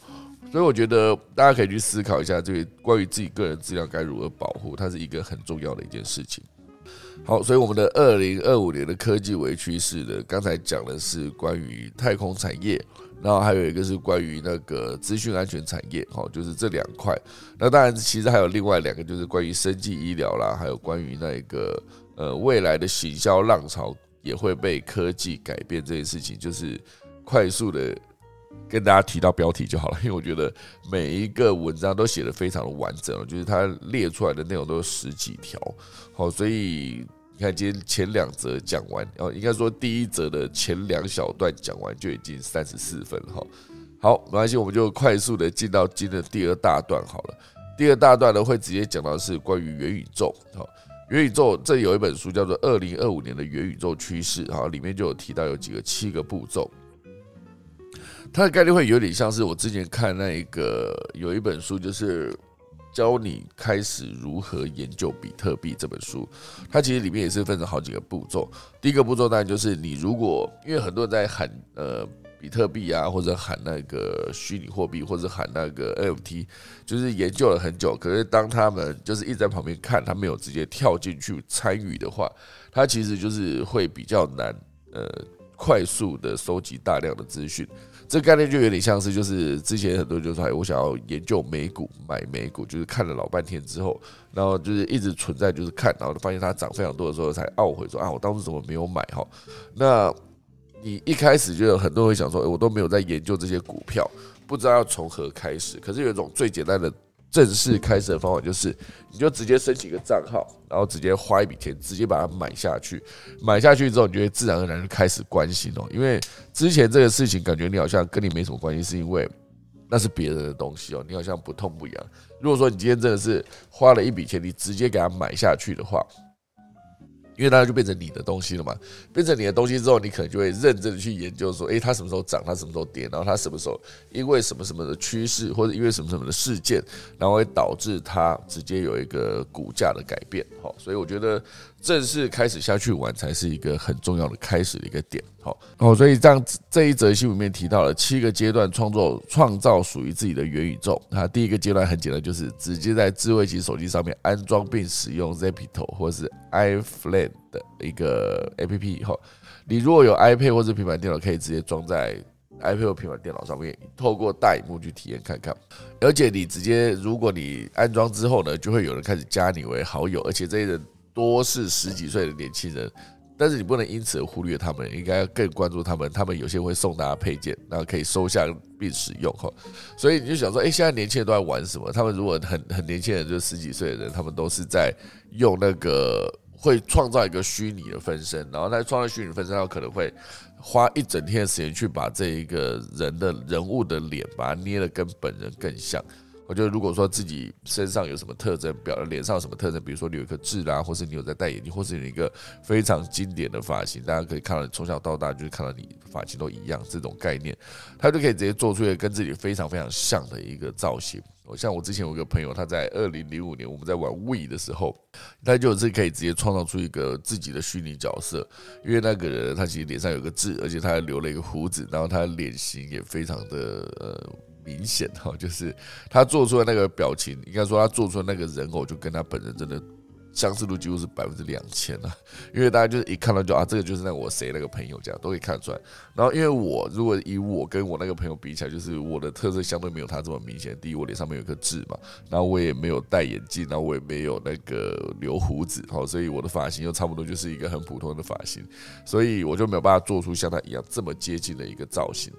所以我觉得大家可以去思考一下，这个关于自己个人资料该如何保护，它是一个很重要的一件事情。好，所以我们的二零二五年的科技为趋势的，刚才讲的是关于太空产业，然后还有一个是关于那个资讯安全产业，哈，就是这两块。那当然，其实还有另外两个，就是关于生技医疗啦，还有关于那一个呃未来的行销浪潮也会被科技改变这件事情，就是。快速的跟大家提到标题就好了，因为我觉得每一个文章都写的非常的完整，就是它列出来的内容都有十几条，好，所以你看今天前两则讲完，哦应该说第一则的前两小段讲完就已经三十四分哈，好，没关系，我们就快速的进到今天的第二大段好了。第二大段呢会直接讲到是关于元宇宙，好，元宇宙这里有一本书叫做《二零二五年的元宇宙趋势》，哈，里面就有提到有几个七个步骤。它的概率会有点像是我之前看那一个有一本书，就是教你开始如何研究比特币这本书。它其实里面也是分成好几个步骤。第一个步骤当然就是你如果因为很多人在喊呃比特币啊，或者喊那个虚拟货币，或者喊那个 NFT，就是研究了很久。可是当他们就是一直在旁边看，他没有直接跳进去参与的话，他其实就是会比较难呃。快速的收集大量的资讯。这概念就有点像是，就是之前很多人就说，哎，我想要研究美股，买美股，就是看了老半天之后，然后就是一直存在，就是看，然后发现它涨非常多的时候，才懊悔说啊，我当时怎么没有买哈？那你一开始就有很多人会想说，我都没有在研究这些股票，不知道要从何开始。可是有一种最简单的。正式开始的方法就是，你就直接申请一个账号，然后直接花一笔钱，直接把它买下去。买下去之后，你就会自然而然就开始关心哦。因为之前这个事情感觉你好像跟你没什么关系，是因为那是别人的东西哦，你好像不痛不痒。如果说你今天真的是花了一笔钱，你直接给它买下去的话，因为它就变成你的东西了嘛，变成你的东西之后，你可能就会认真的去研究说，诶，它什么时候涨，它什么时候跌，然后它什么时候因为什么什么的趋势，或者因为什么什么的事件，然后会导致它直接有一个股价的改变。好，所以我觉得。正式开始下去玩才是一个很重要的开始的一个点，好哦，所以这样这一则新闻里面提到了七个阶段创作创造属于自己的元宇宙。那第一个阶段很简单，就是直接在智慧型手机上面安装并使用 Zapito 或是 iFlame 的一个 APP 以后，你如果有 iPad 或者平板电脑，可以直接装在 iPad 或平板电脑上面，透过大荧幕去体验看看。而且你直接如果你安装之后呢，就会有人开始加你为好友，而且这些人。多是十几岁的年轻人，但是你不能因此忽略他们，应该更关注他们。他们有些会送大家配件，然后可以收下并使用哈。所以你就想说，哎，现在年轻人都在玩什么？他们如果很很年轻人，就十几岁的人，他们都是在用那个会创造一个虚拟的分身，然后在创造虚拟分身，他可能会花一整天的时间去把这一个人的人物的脸，把它捏得跟本人更像。我觉得，如果说自己身上有什么特征，表脸上有什么特征，比如说你有一颗痣啦，或是你有在戴眼镜，或是有一个非常经典的发型，大家可以看到从小到大就是看到你发型都一样这种概念，他就可以直接做出一个跟自己非常非常像的一个造型。我像我之前有一个朋友，他在二零零五年我们在玩 We 的时候，他就是可以直接创造出一个自己的虚拟角色，因为那个人他其实脸上有个痣，而且他还留了一个胡子，然后他的脸型也非常的呃。明显哈，就是他做出的那个表情，应该说他做出的那个人偶，就跟他本人真的相似度几乎是百分之两千了。因为大家就是一看到就啊，这个就是那我谁那个朋友这样都可以看出来。然后因为我如果以我跟我那个朋友比起来，就是我的特色相对没有他这么明显。第一，我脸上面有颗痣嘛，然后我也没有戴眼镜，然后我也没有那个留胡子，好，所以我的发型又差不多就是一个很普通的发型，所以我就没有办法做出像他一样这么接近的一个造型。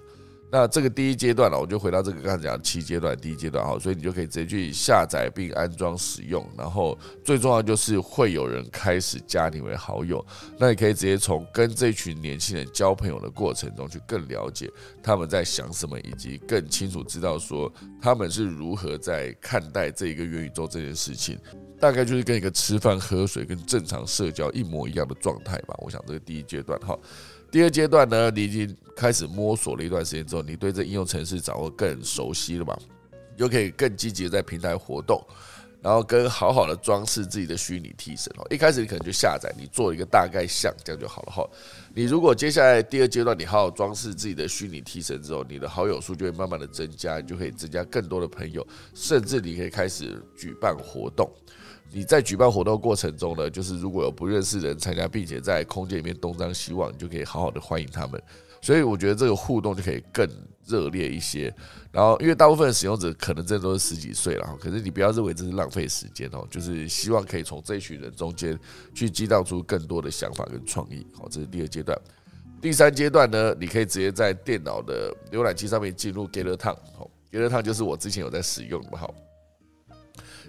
那这个第一阶段了，我就回到这个刚才讲七阶段，第一阶段哈，所以你就可以直接去下载并安装使用，然后最重要就是会有人开始加你为好友，那你可以直接从跟这群年轻人交朋友的过程中去更了解他们在想什么，以及更清楚知道说他们是如何在看待这一个元宇宙这件事情，大概就是跟一个吃饭喝水跟正常社交一模一样的状态吧。我想这个第一阶段哈。第二阶段呢，你已经开始摸索了一段时间之后，你对这应用程式掌握更熟悉了嘛？你就可以更积极的在平台活动，然后跟好好的装饰自己的虚拟替身哦。一开始你可能就下载，你做一个大概像，这样就好了哈。你如果接下来第二阶段你好好装饰自己的虚拟替身之后，你的好友数就会慢慢的增加，你就可以增加更多的朋友，甚至你可以开始举办活动。你在举办活动过程中呢，就是如果有不认识人参加，并且在空间里面东张西望，你就可以好好的欢迎他们。所以我觉得这个互动就可以更热烈一些。然后，因为大部分使用者可能真的都是十几岁了哈，可是你不要认为这是浪费时间哦，就是希望可以从这群人中间去激荡出更多的想法跟创意。好，这是第二阶段。第三阶段呢，你可以直接在电脑的浏览器上面进入 Gather Town。，Gather Town 就是我之前有在使用的，好。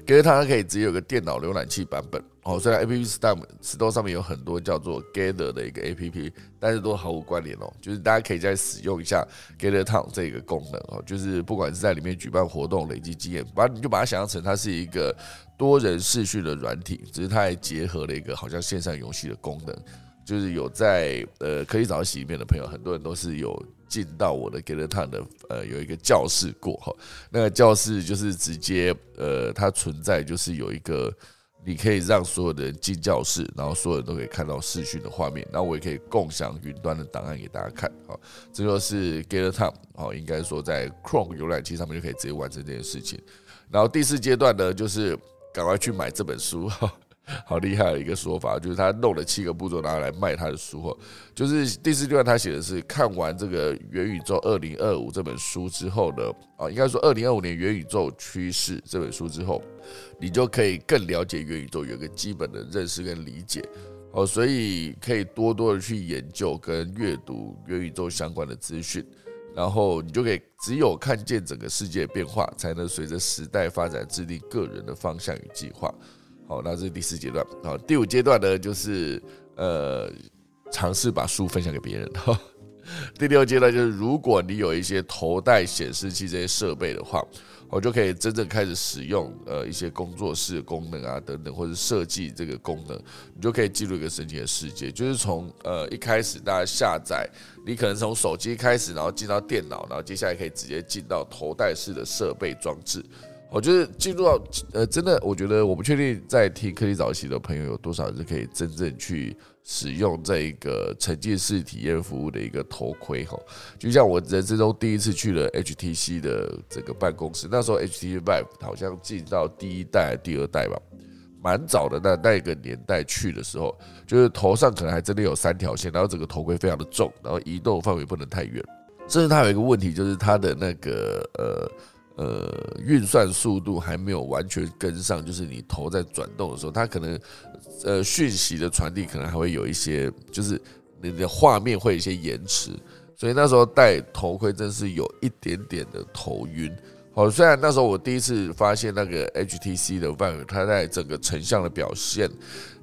Gather 它可以直接有个电脑浏览器版本哦，虽然 App Store Store 上面有很多叫做 Gather 的一个 App，但是都毫无关联哦。就是大家可以再使用一下 Gather Town 这个功能哦，就是不管是在里面举办活动、累积经验，把你就把它想象成它是一个多人视讯的软体，只是它还结合了一个好像线上游戏的功能。就是有在呃科技早起里面的朋友，很多人都是有进到我的 gatton 的呃有一个教室过哈，那个教室就是直接呃它存在就是有一个你可以让所有的人进教室，然后所有人都可以看到视讯的画面，然后我也可以共享云端的档案给大家看哈，这就是 Gather Town 哦，应该说在 Chrome 浏览器上面就可以直接完成这件事情。然后第四阶段呢，就是赶快去买这本书哈。好厉害的一个说法，就是他弄了七个步骤拿来卖他的书哦。就是第四段他写的是看完这个《元宇宙二零二五》这本书之后呢，啊，应该说二零二五年元宇宙趋势这本书之后，你就可以更了解元宇宙，有个基本的认识跟理解哦。所以可以多多的去研究跟阅读元宇宙相关的资讯，然后你就可以只有看见整个世界变化，才能随着时代发展制定个人的方向与计划。好，那这是第四阶段。好，第五阶段呢，就是呃，尝试把书分享给别人。哈，第六阶段就是，如果你有一些头戴显示器这些设备的话，我就可以真正开始使用呃一些工作室功能啊等等，或者设计这个功能，你就可以进入一个神奇的世界。就是从呃一开始大家下载，你可能从手机开始，然后进到电脑，然后接下来可以直接进到头戴式的设备装置。我觉得进入到呃，真的，我觉得我不确定在听科技早期的朋友有多少是可以真正去使用这一个沉浸式体验服务的一个头盔哈。就像我人生中第一次去了 HTC 的这个办公室，那时候 HTC Vive 好像进到第一代、第二代吧，蛮早的那那个年代去的时候，就是头上可能还真的有三条线，然后整个头盔非常的重，然后移动范围不能太远，甚至它有一个问题就是它的那个呃。呃，运算速度还没有完全跟上，就是你头在转动的时候，它可能呃讯息的传递可能还会有一些，就是你的画面会有一些延迟，所以那时候戴头盔真是有一点点的头晕。好，虽然那时候我第一次发现那个 HTC 的 VR，它在整个成像的表现，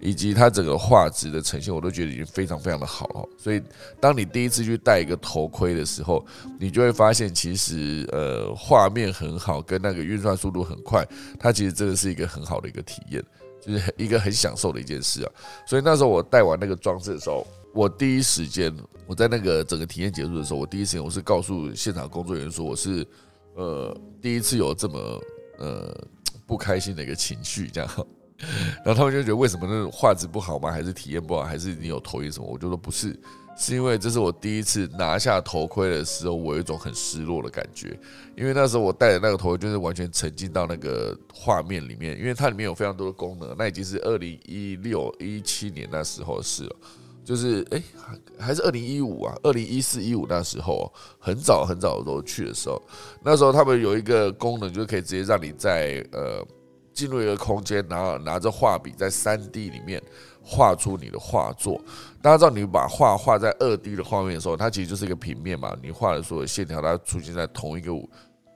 以及它整个画质的呈现，我都觉得已经非常非常的好了。所以，当你第一次去戴一个头盔的时候，你就会发现，其实呃画面很好，跟那个运算速度很快，它其实真的是一个很好的一个体验，就是一个很享受的一件事啊。所以那时候我戴完那个装置的时候，我第一时间我在那个整个体验结束的时候，我第一时间我是告诉现场工作人员说我是。呃，第一次有这么呃不开心的一个情绪，这样，然后他们就觉得为什么那种画质不好吗？还是体验不好？还是你有头晕什么？我就说不是，是因为这是我第一次拿下头盔的时候，我有一种很失落的感觉，因为那时候我戴的那个头盔就是完全沉浸到那个画面里面，因为它里面有非常多的功能，那已经是二零一六一七年那时候的事了。就是哎，还是二零一五啊，二零一四一五那时候，很早很早的时候去的时候，那时候他们有一个功能，就可以直接让你在呃进入一个空间，然后拿着画笔在三 D 里面画出你的画作。大家知道，你把画画在二 D 的画面的时候，它其实就是一个平面嘛，你画的所有线条它出现在同一个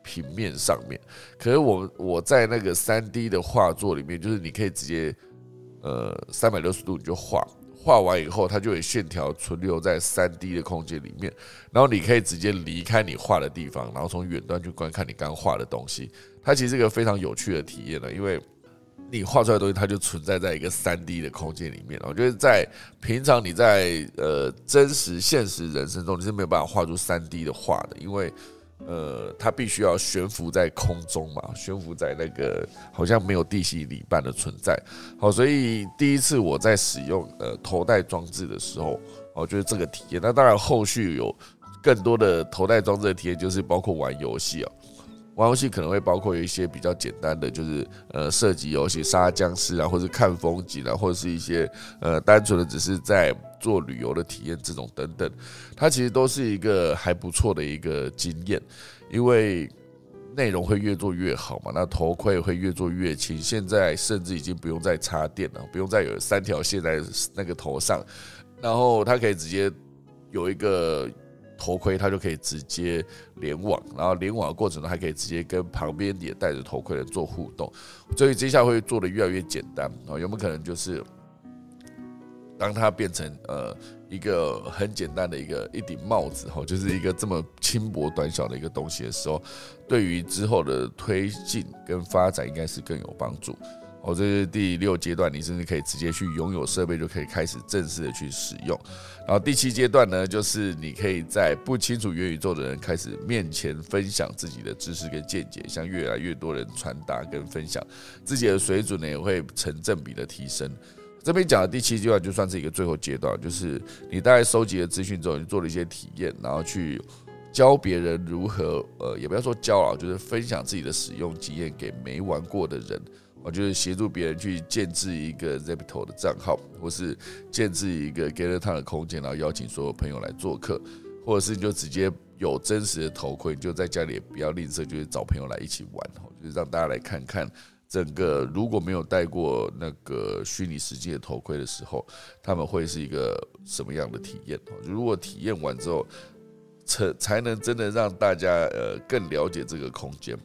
平面上面。可是我我在那个三 D 的画作里面，就是你可以直接呃三百六十度你就画。画完以后，它就有线条存留在三 D 的空间里面，然后你可以直接离开你画的地方，然后从远端去观看你刚画的东西。它其实是一个非常有趣的体验了，因为你画出来的东西，它就存在在一个三 D 的空间里面。我觉得在平常你在呃真实现实人生中，你是没有办法画出三 D 的画的，因为。呃，它必须要悬浮在空中嘛，悬浮在那个好像没有地心引力般的存在。好，所以第一次我在使用呃头戴装置的时候，哦，就是这个体验。那当然后续有更多的头戴装置的体验，就是包括玩游戏啊。玩游戏可能会包括一些比较简单的，就是呃射击游戏、杀僵尸啊，或者看风景啊，或者是一些呃单纯的只是在做旅游的体验这种等等，它其实都是一个还不错的一个经验，因为内容会越做越好嘛，那头盔会越做越轻，现在甚至已经不用再插电了，不用再有三条线在那个头上，然后它可以直接有一个。头盔它就可以直接联网，然后联网的过程中还可以直接跟旁边也戴着头盔的做互动，所以接下来会做的越来越简单啊，有没有可能就是当它变成呃一个很简单的一个一顶帽子哈，就是一个这么轻薄短小的一个东西的时候，对于之后的推进跟发展应该是更有帮助。哦，这是第六阶段，你甚至可以直接去拥有设备，就可以开始正式的去使用。然后第七阶段呢，就是你可以在不清楚元宇宙的人开始面前分享自己的知识跟见解，向越来越多人传达跟分享，自己的水准呢也会成正比的提升。这边讲的第七阶段就算是一个最后阶段，就是你大概收集了资讯之后，你做了一些体验，然后去教别人如何，呃，也不要说教啊，就是分享自己的使用经验给没玩过的人。我就是协助别人去建制一个 Zepto 的账号，或是建制一个 Gateron 的空间，然后邀请所有朋友来做客，或者是你就直接有真实的头盔，你就在家里也不要吝啬，就是找朋友来一起玩，就是让大家来看看整个如果没有戴过那个虚拟世界的头盔的时候，他们会是一个什么样的体验？如果体验完之后，才才能真的让大家呃更了解这个空间。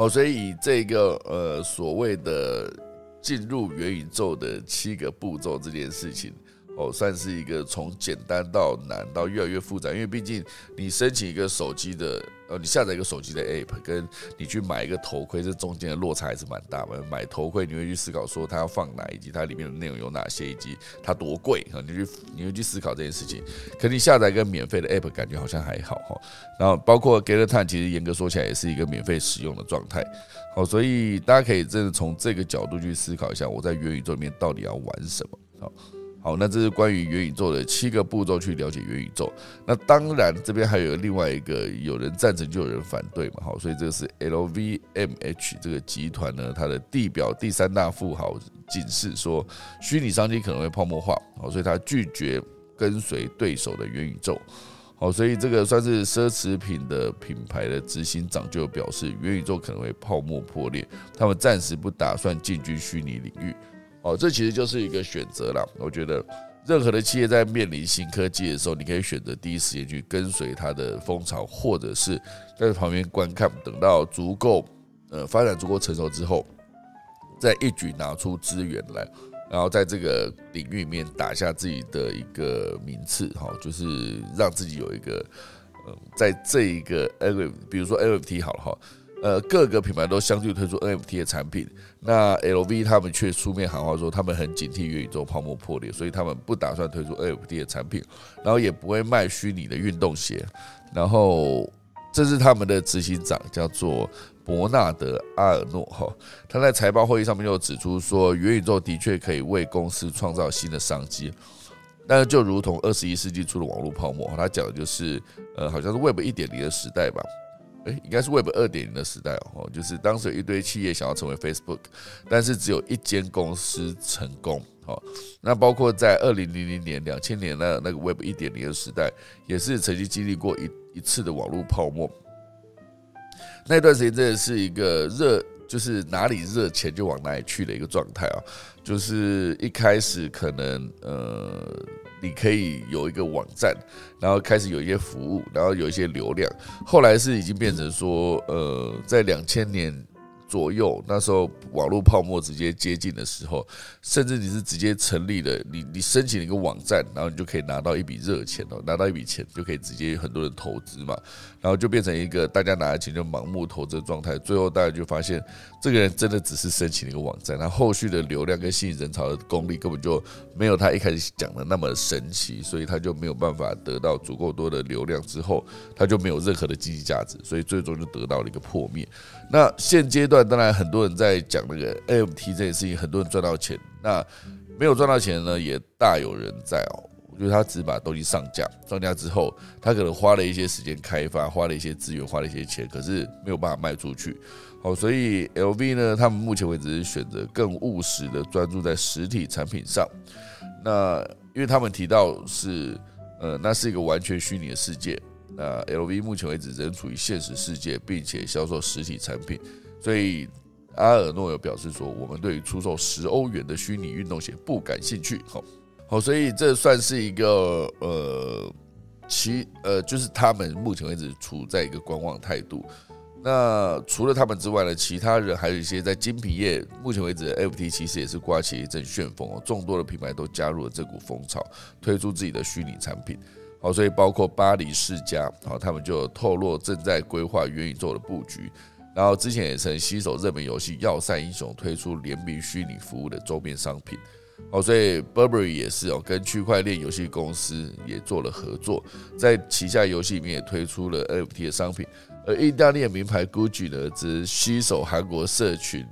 好，所以以这个呃所谓的进入元宇宙的七个步骤这件事情。哦，算是一个从简单到难到越来越复杂，因为毕竟你申请一个手机的，呃，你下载一个手机的 app，跟你去买一个头盔，这中间的落差还是蛮大的。买头盔你会去思考说它要放哪，以及它里面的内容有哪些，以及它多贵啊，你去你会去思考这件事情。可你下载一个免费的 app，感觉好像还好哈。然后包括 Get Time，其实严格说起来也是一个免费使用的状态。好，所以大家可以真的从这个角度去思考一下，我在元宇宙里面到底要玩什么？好。好，那这是关于元宇宙的七个步骤去了解元宇宙。那当然，这边还有另外一个，有人赞成就有人反对嘛。好，所以这个是 LVMH 这个集团呢，它的地表第三大富豪警示说，虚拟商机可能会泡沫化。好，所以他拒绝跟随对手的元宇宙。好，所以这个算是奢侈品的品牌的执行长就表示，元宇宙可能会泡沫破裂，他们暂时不打算进军虚拟领域。哦，这其实就是一个选择了。我觉得任何的企业在面临新科技的时候，你可以选择第一时间去跟随它的风潮，或者是在旁边观看，等到足够呃发展足够成熟之后，再一举拿出资源来，然后在这个领域里面打下自己的一个名次，哈，就是让自己有一个呃，在这一个 L，比如说 LFT 好了哈。呃，各个品牌都相继推出 NFT 的产品，那 LV 他们却出面喊话说，他们很警惕元宇宙泡沫破裂，所以他们不打算推出 NFT 的产品，然后也不会卖虚拟的运动鞋。然后，这是他们的执行长叫做伯纳德·阿尔诺哈，他在财报会议上面就指出说，元宇宙的确可以为公司创造新的商机，但是就如同二十一世纪初的网络泡沫，他讲的就是呃，好像是 Web 一点零的时代吧。哎，应该是 Web 二点零的时代哦，就是当时有一堆企业想要成为 Facebook，但是只有一间公司成功。好，那包括在二零零零年、两千年的那个 Web 一点零的时代，也是曾经经历过一一次的网络泡沫。那段时间真的是一个热，就是哪里热钱就往哪里去的一个状态啊。就是一开始可能呃。你可以有一个网站，然后开始有一些服务，然后有一些流量。后来是已经变成说，呃，在两千年。左右，那时候网络泡沫直接接近的时候，甚至你是直接成立了，你你申请了一个网站，然后你就可以拿到一笔热钱哦，拿到一笔钱就可以直接很多人投资嘛，然后就变成一个大家拿了钱就盲目投资的状态，最后大家就发现这个人真的只是申请了一个网站，他后续的流量跟吸引人潮的功力根本就没有他一开始讲的那么神奇，所以他就没有办法得到足够多的流量之后，他就没有任何的经济价值，所以最终就得到了一个破灭。那现阶段那当然很多人在讲那个 A M T 这件事情，很多人赚到钱。那没有赚到钱呢，也大有人在哦。我觉得他只把东西上架，上架之后，他可能花了一些时间开发，花了一些资源，花了一些钱，可是没有办法卖出去。好，所以 LV 呢，他们目前为止是选择更务实的，专注在实体产品上。那因为他们提到是，呃，那是一个完全虚拟的世界。那 LV 目前为止仍处于现实世界，并且销售实体产品，所以阿尔诺有表示说，我们对于出售十欧元的虚拟运动鞋不感兴趣。好，好，所以这算是一个呃，其呃，就是他们目前为止处在一个观望态度。那除了他们之外呢，其他人还有一些在精品业，目前为止 FT 其实也是刮起一阵旋风哦，众多的品牌都加入了这股风潮，推出自己的虚拟产品。好，所以包括巴黎世家，好，他们就透露正在规划元宇宙的布局。然后之前也曾携手热门游戏《要塞英雄》推出联名虚拟服务的周边商品。哦，所以 Burberry 也是哦，跟区块链游戏公司也做了合作，在旗下游戏里面也推出了 NFT 的商品。而意大利的名牌 Gucci 呢，则携手韩国社群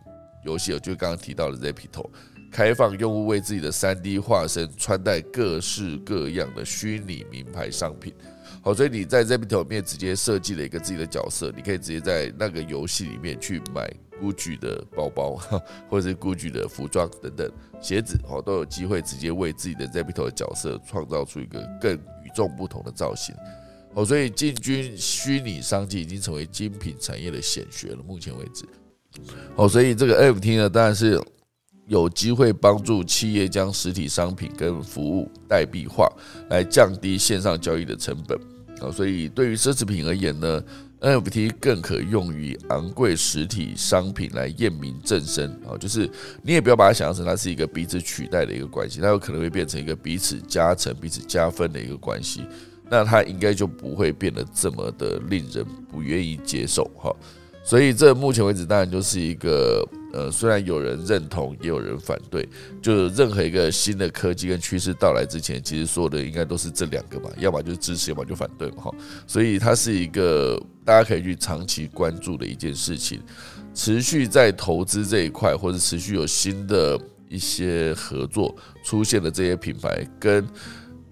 游戏，就刚刚提到的 Zepito。开放用户为自己的三 D 化身穿戴各式各样的虚拟名牌商品，好，所以你在 z e p t o 里面直接设计了一个自己的角色，你可以直接在那个游戏里面去买 GUCCI 的包包，或者是 GUCCI 的服装等等鞋子哦，都有机会直接为自己的 Zapito 的角色创造出一个更与众不同的造型哦。所以进军虚拟商机已经成为精品产业的显学了。目前为止，哦，所以这个 FT 呢，当然是有机会帮助企业将实体商品跟服务代币化，来降低线上交易的成本啊。所以对于奢侈品而言呢？NFT 更可用于昂贵实体商品来验明正身啊，就是你也不要把它想象成它是一个彼此取代的一个关系，它有可能会变成一个彼此加成、彼此加分的一个关系，那它应该就不会变得这么的令人不愿意接受哈。所以这目前为止当然就是一个。呃，虽然有人认同，也有人反对，就任何一个新的科技跟趋势到来之前，其实说的应该都是这两个嘛，要么就是支持，要么就反对嘛，哈。所以它是一个大家可以去长期关注的一件事情，持续在投资这一块，或者持续有新的一些合作出现的这些品牌，跟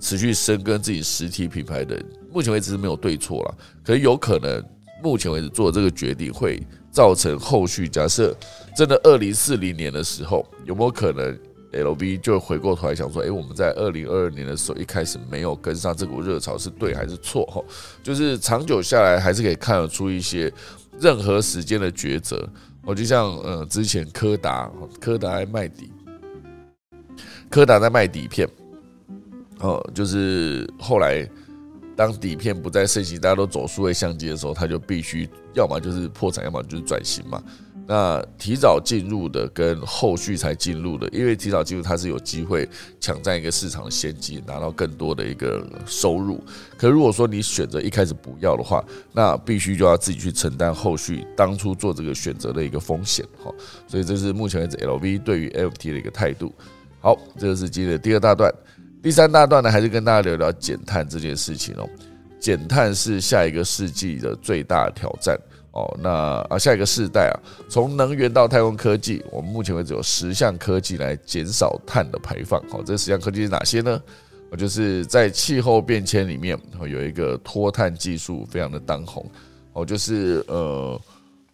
持续深耕自己实体品牌的，目前为止是没有对错了，可是有可能目前为止做这个决定会。造成后续假设真的二零四零年的时候，有没有可能 L V 就回过头来想说，哎，我们在二零二二年的时候一开始没有跟上这股热潮，是对还是错？哈，就是长久下来还是可以看得出一些任何时间的抉择。我就像呃之前柯达，柯达在卖底，柯达在卖底片，哦，就是后来。当底片不再盛行，大家都走数位相机的时候，它就必须要么就是破产，要么就是转型嘛。那提早进入的跟后续才进入的，因为提早进入它是有机会抢占一个市场的先机，拿到更多的一个收入。可如果说你选择一开始不要的话，那必须就要自己去承担后续当初做这个选择的一个风险哈。所以这是目前为止 LV 对于 FT 的一个态度。好，这个是今天的第二大段。第三大段呢，还是跟大家聊聊减碳这件事情哦。减碳是下一个世纪的最大挑战哦。那啊，下一个世代啊，从能源到太空科技，我们目前为止有十项科技来减少碳的排放。好，这十项科技是哪些呢？我就是在气候变迁里面，有一个脱碳技术非常的当红。哦，就是呃。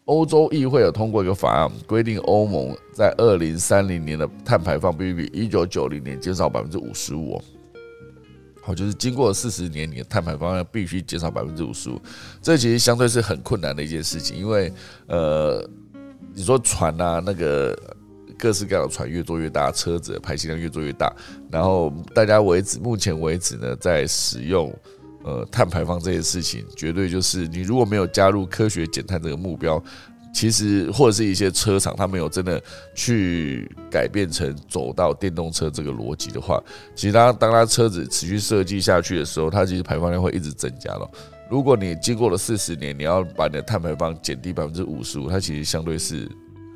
欧洲议会有通过一个法案，规定欧盟在二零三零年的碳排放必须比一九九零年减少百分之五十五。好，就是经过四十年，你的碳排放量必须减少百分之五十五。这其实相对是很困难的一件事情，因为呃，你说船啊，那个各式各样的船越做越大，车子排气量越做越大，然后大家为止，目前为止呢，在使用。呃，碳排放这件事情，绝对就是你如果没有加入科学减碳这个目标，其实或者是一些车厂，它没有真的去改变成走到电动车这个逻辑的话，其实当当它车子持续设计下去的时候，它其实排放量会一直增加了。如果你经过了四十年，你要把你的碳排放减低百分之五十五，它其实相对是。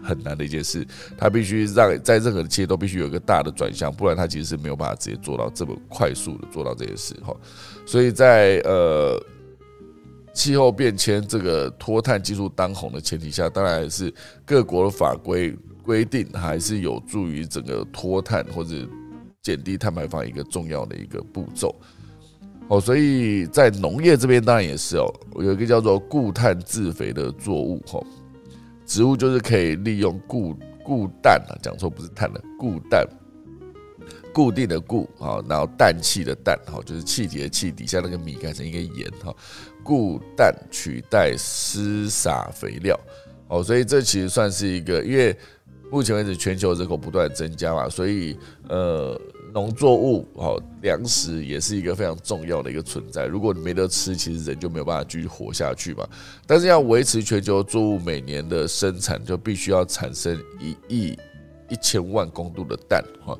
很难的一件事，它必须让在任何的企业都必须有一个大的转向，不然它其实是没有办法直接做到这么快速的做到这件事哈。所以在呃气候变迁这个脱碳技术当红的前提下，当然是各国的法规规定还是有助于整个脱碳或者减低碳排放一个重要的一个步骤。哦，所以在农业这边当然也是哦，有一个叫做固碳自肥的作物哈。植物就是可以利用固固氮啊，讲错不是碳了固氮，固定的固啊，然后氮气的氮哈，就是气体的气底下那个米改成一个盐哈，固氮取代施撒肥料哦，所以这其实算是一个，因为目前为止全球人口不断增加嘛，所以呃。农作物哦，粮食也是一个非常重要的一个存在。如果你没得吃，其实人就没有办法继续活下去嘛。但是要维持全球作物每年的生产，就必须要产生一亿一千万公度的氮哈。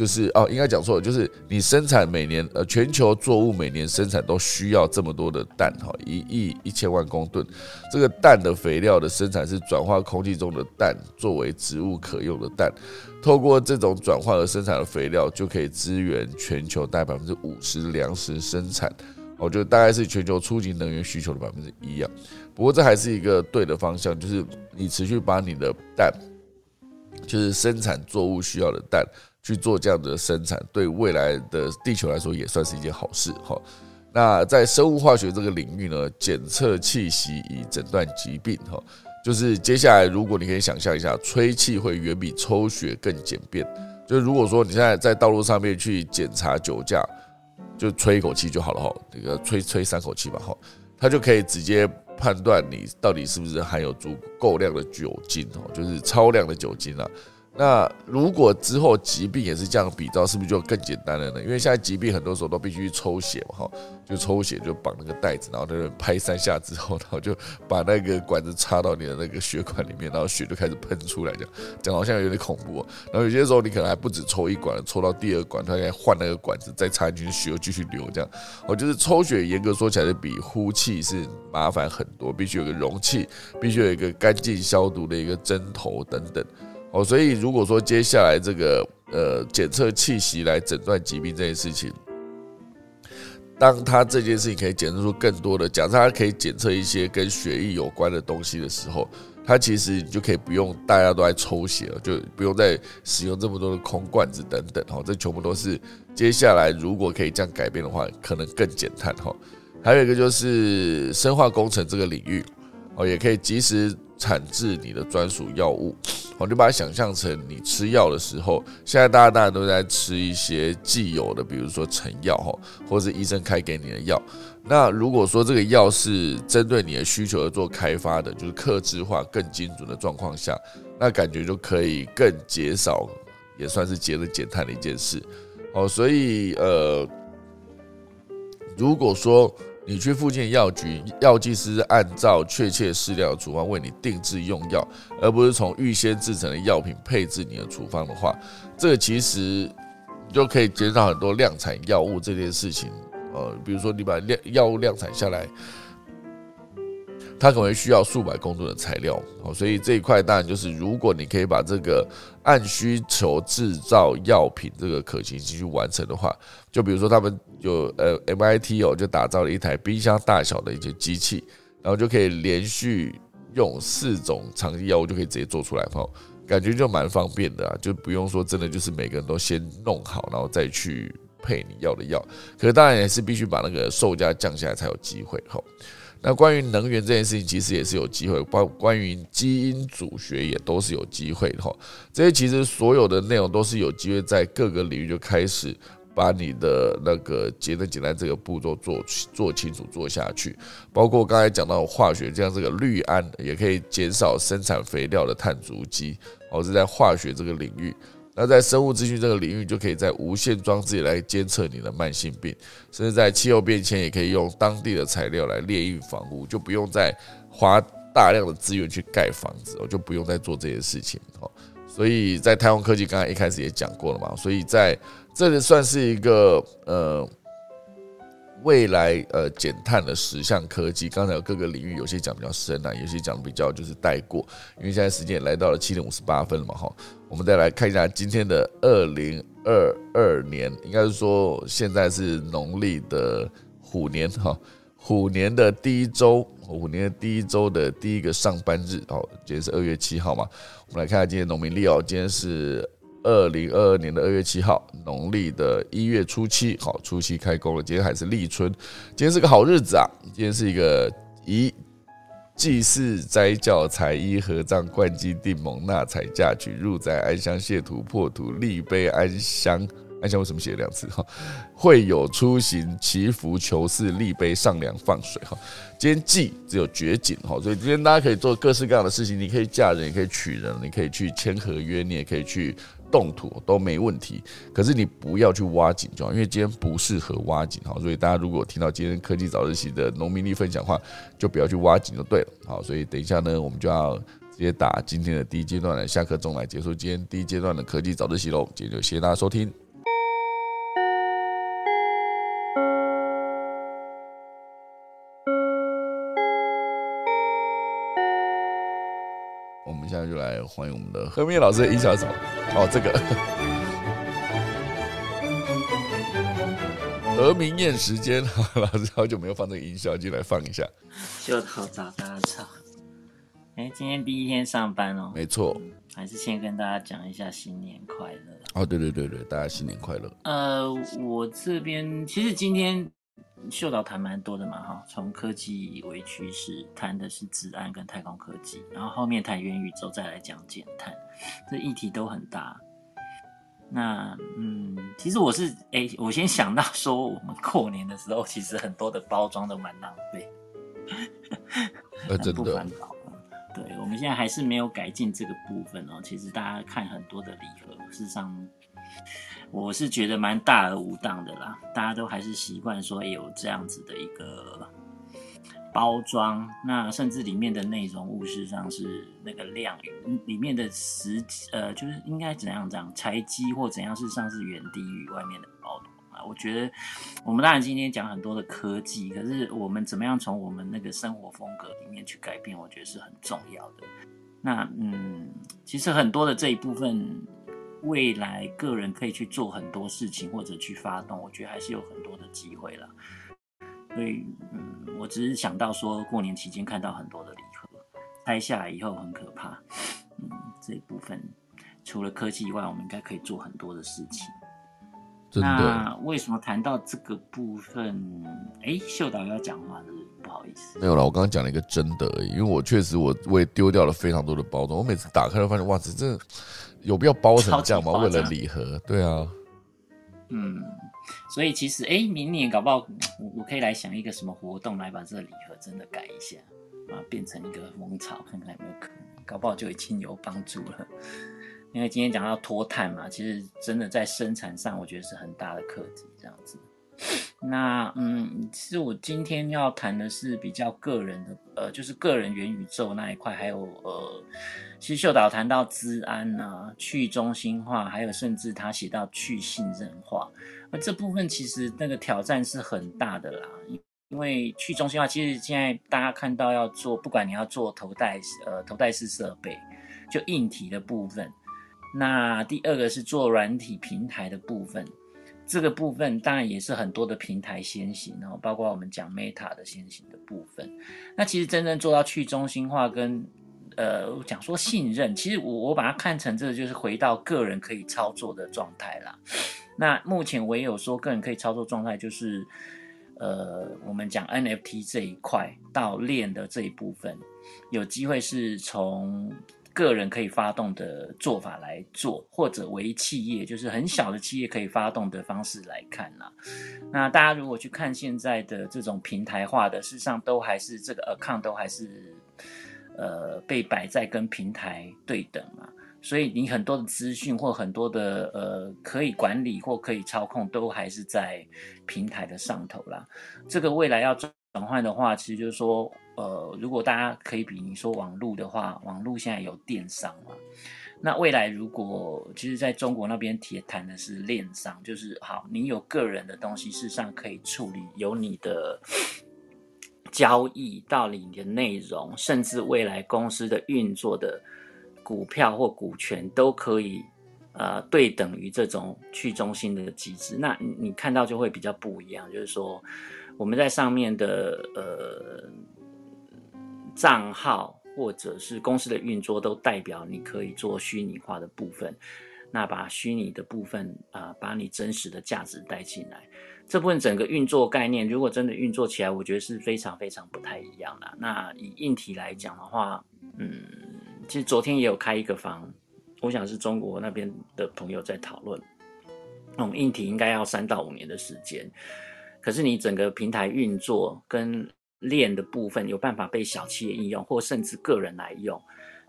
就是哦，应该讲错了，就是你生产每年呃，全球作物每年生产都需要这么多的氮哈，一亿一千万公吨。这个氮的肥料的生产是转化空气中的氮作为植物可用的氮，透过这种转化而生产的肥料就可以支援全球大概百分之五十粮食生产，我觉得大概是全球初级能源需求的百分之一样。不过这还是一个对的方向，就是你持续把你的氮，就是生产作物需要的氮。去做这样的生产，对未来的地球来说也算是一件好事哈。那在生物化学这个领域呢，检测气息以诊断疾病哈，就是接下来如果你可以想象一下，吹气会远比抽血更简便。就如果说你现在在道路上面去检查酒驾，就吹一口气就好了哈，这个吹吹三口气吧哈，它就可以直接判断你到底是不是含有足够量的酒精哦，就是超量的酒精了。那如果之后疾病也是这样比照，是不是就更简单了呢？因为现在疾病很多时候都必须抽血嘛，哈，就抽血就绑那个袋子，然后在那拍三下之后，然后就把那个管子插到你的那个血管里面，然后血就开始喷出来，这样讲好像有点恐怖。然后有些时候你可能还不止抽一管，抽到第二管，他该换那个管子再插进去，血又继续流，这样。我就是抽血，严格说起来是比呼气是麻烦很多，必须有个容器，必须有一个干净消毒的一个针头等等。哦，所以如果说接下来这个呃检测气息来诊断疾病这件事情，当他这件事情可以检测出更多的，假设他可以检测一些跟血液有关的东西的时候，他其实你就可以不用大家都在抽血了，就不用再使用这么多的空罐子等等。哈，这全部都是接下来如果可以这样改变的话，可能更减碳。哈，还有一个就是生化工程这个领域，哦，也可以及时。产制你的专属药物，我就把它想象成你吃药的时候，现在大家大家都在吃一些既有的，比如说成药哈，或是医生开给你的药。那如果说这个药是针对你的需求而做开发的，就是克制化、更精准的状况下，那感觉就可以更减少，也算是节能减碳的一件事。哦，所以呃，如果说。你去附近药局，药剂师按照确切饲料处方为你定制用药，而不是从预先制成的药品配置你的处方的话，这个其实就可以减少很多量产药物这件事情。呃，比如说你把量药物量产下来。它可能需要数百公吨的材料，哦，所以这一块当然就是，如果你可以把这个按需求制造药品这个可行性去完成的话，就比如说他们有呃 MIT 哦，就打造了一台冰箱大小的一些机器，然后就可以连续用四种常见药物就可以直接做出来，哈，感觉就蛮方便的啊，就不用说真的就是每个人都先弄好，然后再去配你要的药，可是当然也是必须把那个售价降下来才有机会，哈。那关于能源这件事情，其实也是有机会，包关于基因组学也都是有机会的哈。这些其实所有的内容都是有机会在各个领域就开始把你的那个节能减碳这个步骤做做清楚做下去。包括刚才讲到化学，像这个氯胺也可以减少生产肥料的碳足迹，哦是在化学这个领域。那在生物资讯这个领域，就可以在无线装置来监测你的慢性病，甚至在气候变迁，也可以用当地的材料来炼狱房屋，就不用再花大量的资源去盖房子，我就不用再做这些事情。哦，所以在太空科技，刚才一开始也讲过了嘛，所以在这里算是一个呃。未来呃减碳的十项科技，刚才有各个领域，有些讲比较深啊，有些讲比较就是带过，因为现在时间也来到了七点五十八分了嘛哈，我们再来看一下今天的二零二二年，应该是说现在是农历的虎年哈，虎年的第一周，虎年的第一周的第一个上班日哦，今天是二月七号嘛，我们来看下今天农民历哦，今天是。二零二二年的二月七号，农历的一月初七，好，初七开工了。今天还是立春，今天是个好日子啊！今天是一个一祭祀、斋教、采衣、合葬、灌祭、定盟、纳采、嫁娶、入宅、安香、谢土、破土、立碑、安香。安香为什么写两次？哈，会有出行、祈福、求事、立碑、上梁、放水。哈，今天祭只有绝景。哈，所以今天大家可以做各式各样的事情。你可以嫁人，也可以娶人，你可以去签合约，你也可以去。动土都没问题，可是你不要去挖井就好，因为今天不适合挖井哈。所以大家如果听到今天科技早自习的农民力分享话，就不要去挖井就对了。好，所以等一下呢，我们就要直接打今天的第一阶段的下课钟来结束今天第一阶段的科技早自习喽。今天就谢谢大家收听。来欢迎我们的何明老师的音效什么？哦，这个 何明宴时间，老师好久没有放这个音效，进来放一下。就好早大家唱。哎，今天第一天上班哦。没错。还是先跟大家讲一下新年快乐。哦，对对对对，大家新年快乐。呃，我这边其实今天秀导谈蛮多的嘛，哈，从科技为趋势，谈的是治安跟太空科技，然后后面谈元宇宙，再来讲减碳，这议题都很大。那嗯，其实我是哎，我先想到说，我们过年的时候，其实很多的包装都蛮浪费，呃，真的，对，我们现在还是没有改进这个部分哦。其实大家看很多的礼盒，事实上。我是觉得蛮大而无当的啦，大家都还是习惯说有这样子的一个包装，那甚至里面的内容物事上是那个量，里面的实呃就是应该怎样讲，材积或怎样事实上是远低于外面的包装。我觉得我们当然今天讲很多的科技，可是我们怎么样从我们那个生活风格里面去改变，我觉得是很重要的。那嗯，其实很多的这一部分。未来个人可以去做很多事情，或者去发动，我觉得还是有很多的机会了。所以，嗯，我只是想到说过年期间看到很多的礼盒拆下来以后很可怕。嗯，这一部分除了科技以外，我们应该可以做很多的事情。那为什么谈到这个部分？哎，秀导要讲话是不好意思。没有了，我刚刚讲了一个真的而已，因为我确实我我也丢掉了非常多的包装，我每次打开都发现，哇，这这。有必要包成这样吗？为了礼盒，对啊。嗯，所以其实，哎，明年搞不好，我我可以来想一个什么活动，来把这个礼盒真的改一下，啊，变成一个蜂巢，看看有没有可能，搞不好就已经有帮助了。因为今天讲到脱碳嘛，其实真的在生产上，我觉得是很大的课题，这样子。那嗯，其实我今天要谈的是比较个人的，呃，就是个人元宇宙那一块，还有呃，其实秀导谈到资安啊、去中心化，还有甚至他写到去信任化，而这部分其实那个挑战是很大的啦，因为去中心化，其实现在大家看到要做，不管你要做头戴呃头戴式设备，就硬体的部分，那第二个是做软体平台的部分。这个部分当然也是很多的平台先行，然后包括我们讲 Meta 的先行的部分。那其实真正做到去中心化跟呃讲说信任，其实我我把它看成这个就是回到个人可以操作的状态啦。那目前唯有说个人可以操作状态，就是呃我们讲 NFT 这一块到链的这一部分，有机会是从。个人可以发动的做法来做，或者为企业，就是很小的企业可以发动的方式来看啦。那大家如果去看现在的这种平台化的，事实上都还是这个 account 都还是呃被摆在跟平台对等嘛。所以你很多的资讯或很多的呃可以管理或可以操控，都还是在平台的上头啦。这个未来要转换的话，其实就是说。呃，如果大家可以比你说网络的话，网络现在有电商嘛？那未来如果其实在中国那边提谈的是链商，就是好，你有个人的东西，事实上可以处理，有你的交易到你的内容，甚至未来公司的运作的股票或股权都可以呃对等于这种去中心的机制。那你看到就会比较不一样，就是说我们在上面的呃。账号或者是公司的运作都代表你可以做虚拟化的部分，那把虚拟的部分啊，把你真实的价值带进来，这部分整个运作概念，如果真的运作起来，我觉得是非常非常不太一样的。那以硬体来讲的话，嗯，其实昨天也有开一个房，我想是中国那边的朋友在讨论，那种硬体应该要三到五年的时间，可是你整个平台运作跟链的部分有办法被小企业应用，或甚至个人来用，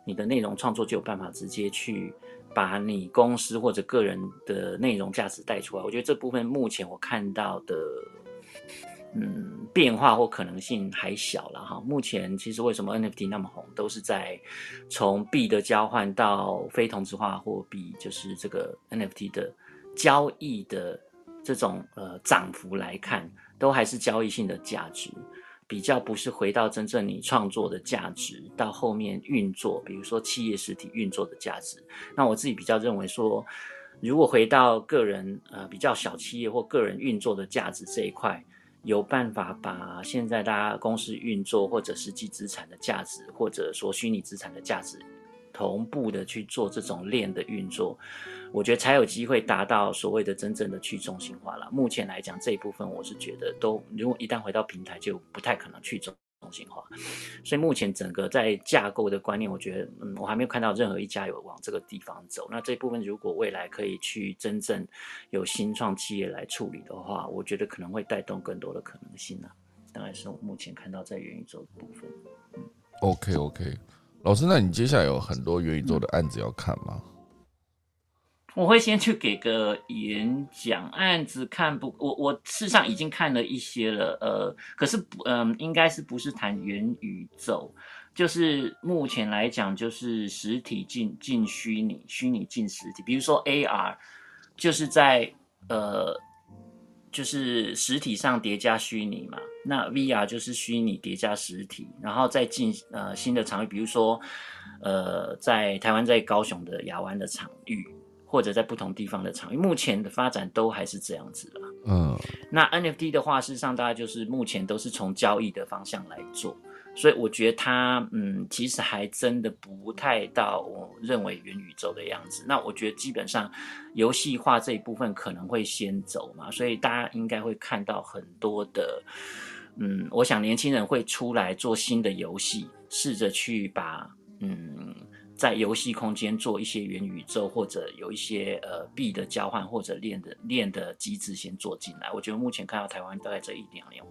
你的内容创作就有办法直接去把你公司或者个人的内容价值带出来。我觉得这部分目前我看到的，嗯，变化或可能性还小了哈。目前其实为什么 NFT 那么红，都是在从币的交换到非同质化货币，就是这个 NFT 的交易的这种呃涨幅来看，都还是交易性的价值。比较不是回到真正你创作的价值，到后面运作，比如说企业实体运作的价值。那我自己比较认为说，如果回到个人呃比较小企业或个人运作的价值这一块，有办法把现在大家公司运作或者实际资产的价值，或者说虚拟资产的价值同步的去做这种链的运作，我觉得才有机会达到所谓的真正的去中心化了。目前来讲，这一部分我是觉得都如果一旦回到平台，就不太可能去中心化。所以目前整个在架构的观念，我觉得嗯，我还没有看到任何一家有往这个地方走。那这部分如果未来可以去真正有新创企业来处理的话，我觉得可能会带动更多的可能性啊。当然是我目前看到在元宇宙的部分。OK OK，老师，那你接下来有很多元宇宙的案子要看吗？我会先去给个演讲案子看不，我我事实上已经看了一些了，呃，可是不，嗯，应该是不是谈元宇宙，就是目前来讲就是实体进进虚拟，虚拟进实体，比如说 AR，就是在呃，就是实体上叠加虚拟嘛，那 VR 就是虚拟叠加实体，然后再进呃新的场域，比如说呃在台湾在高雄的亚湾的场域。或者在不同地方的场域，目前的发展都还是这样子了。嗯，那 NFT 的话，事实上大家就是目前都是从交易的方向来做，所以我觉得它，嗯，其实还真的不太到我认为元宇宙的样子。那我觉得基本上游戏化这一部分可能会先走嘛，所以大家应该会看到很多的，嗯，我想年轻人会出来做新的游戏，试着去把，嗯。在游戏空间做一些元宇宙，或者有一些呃币的交换，或者链的链的机制先做进来。我觉得目前看到台湾大概这一两年，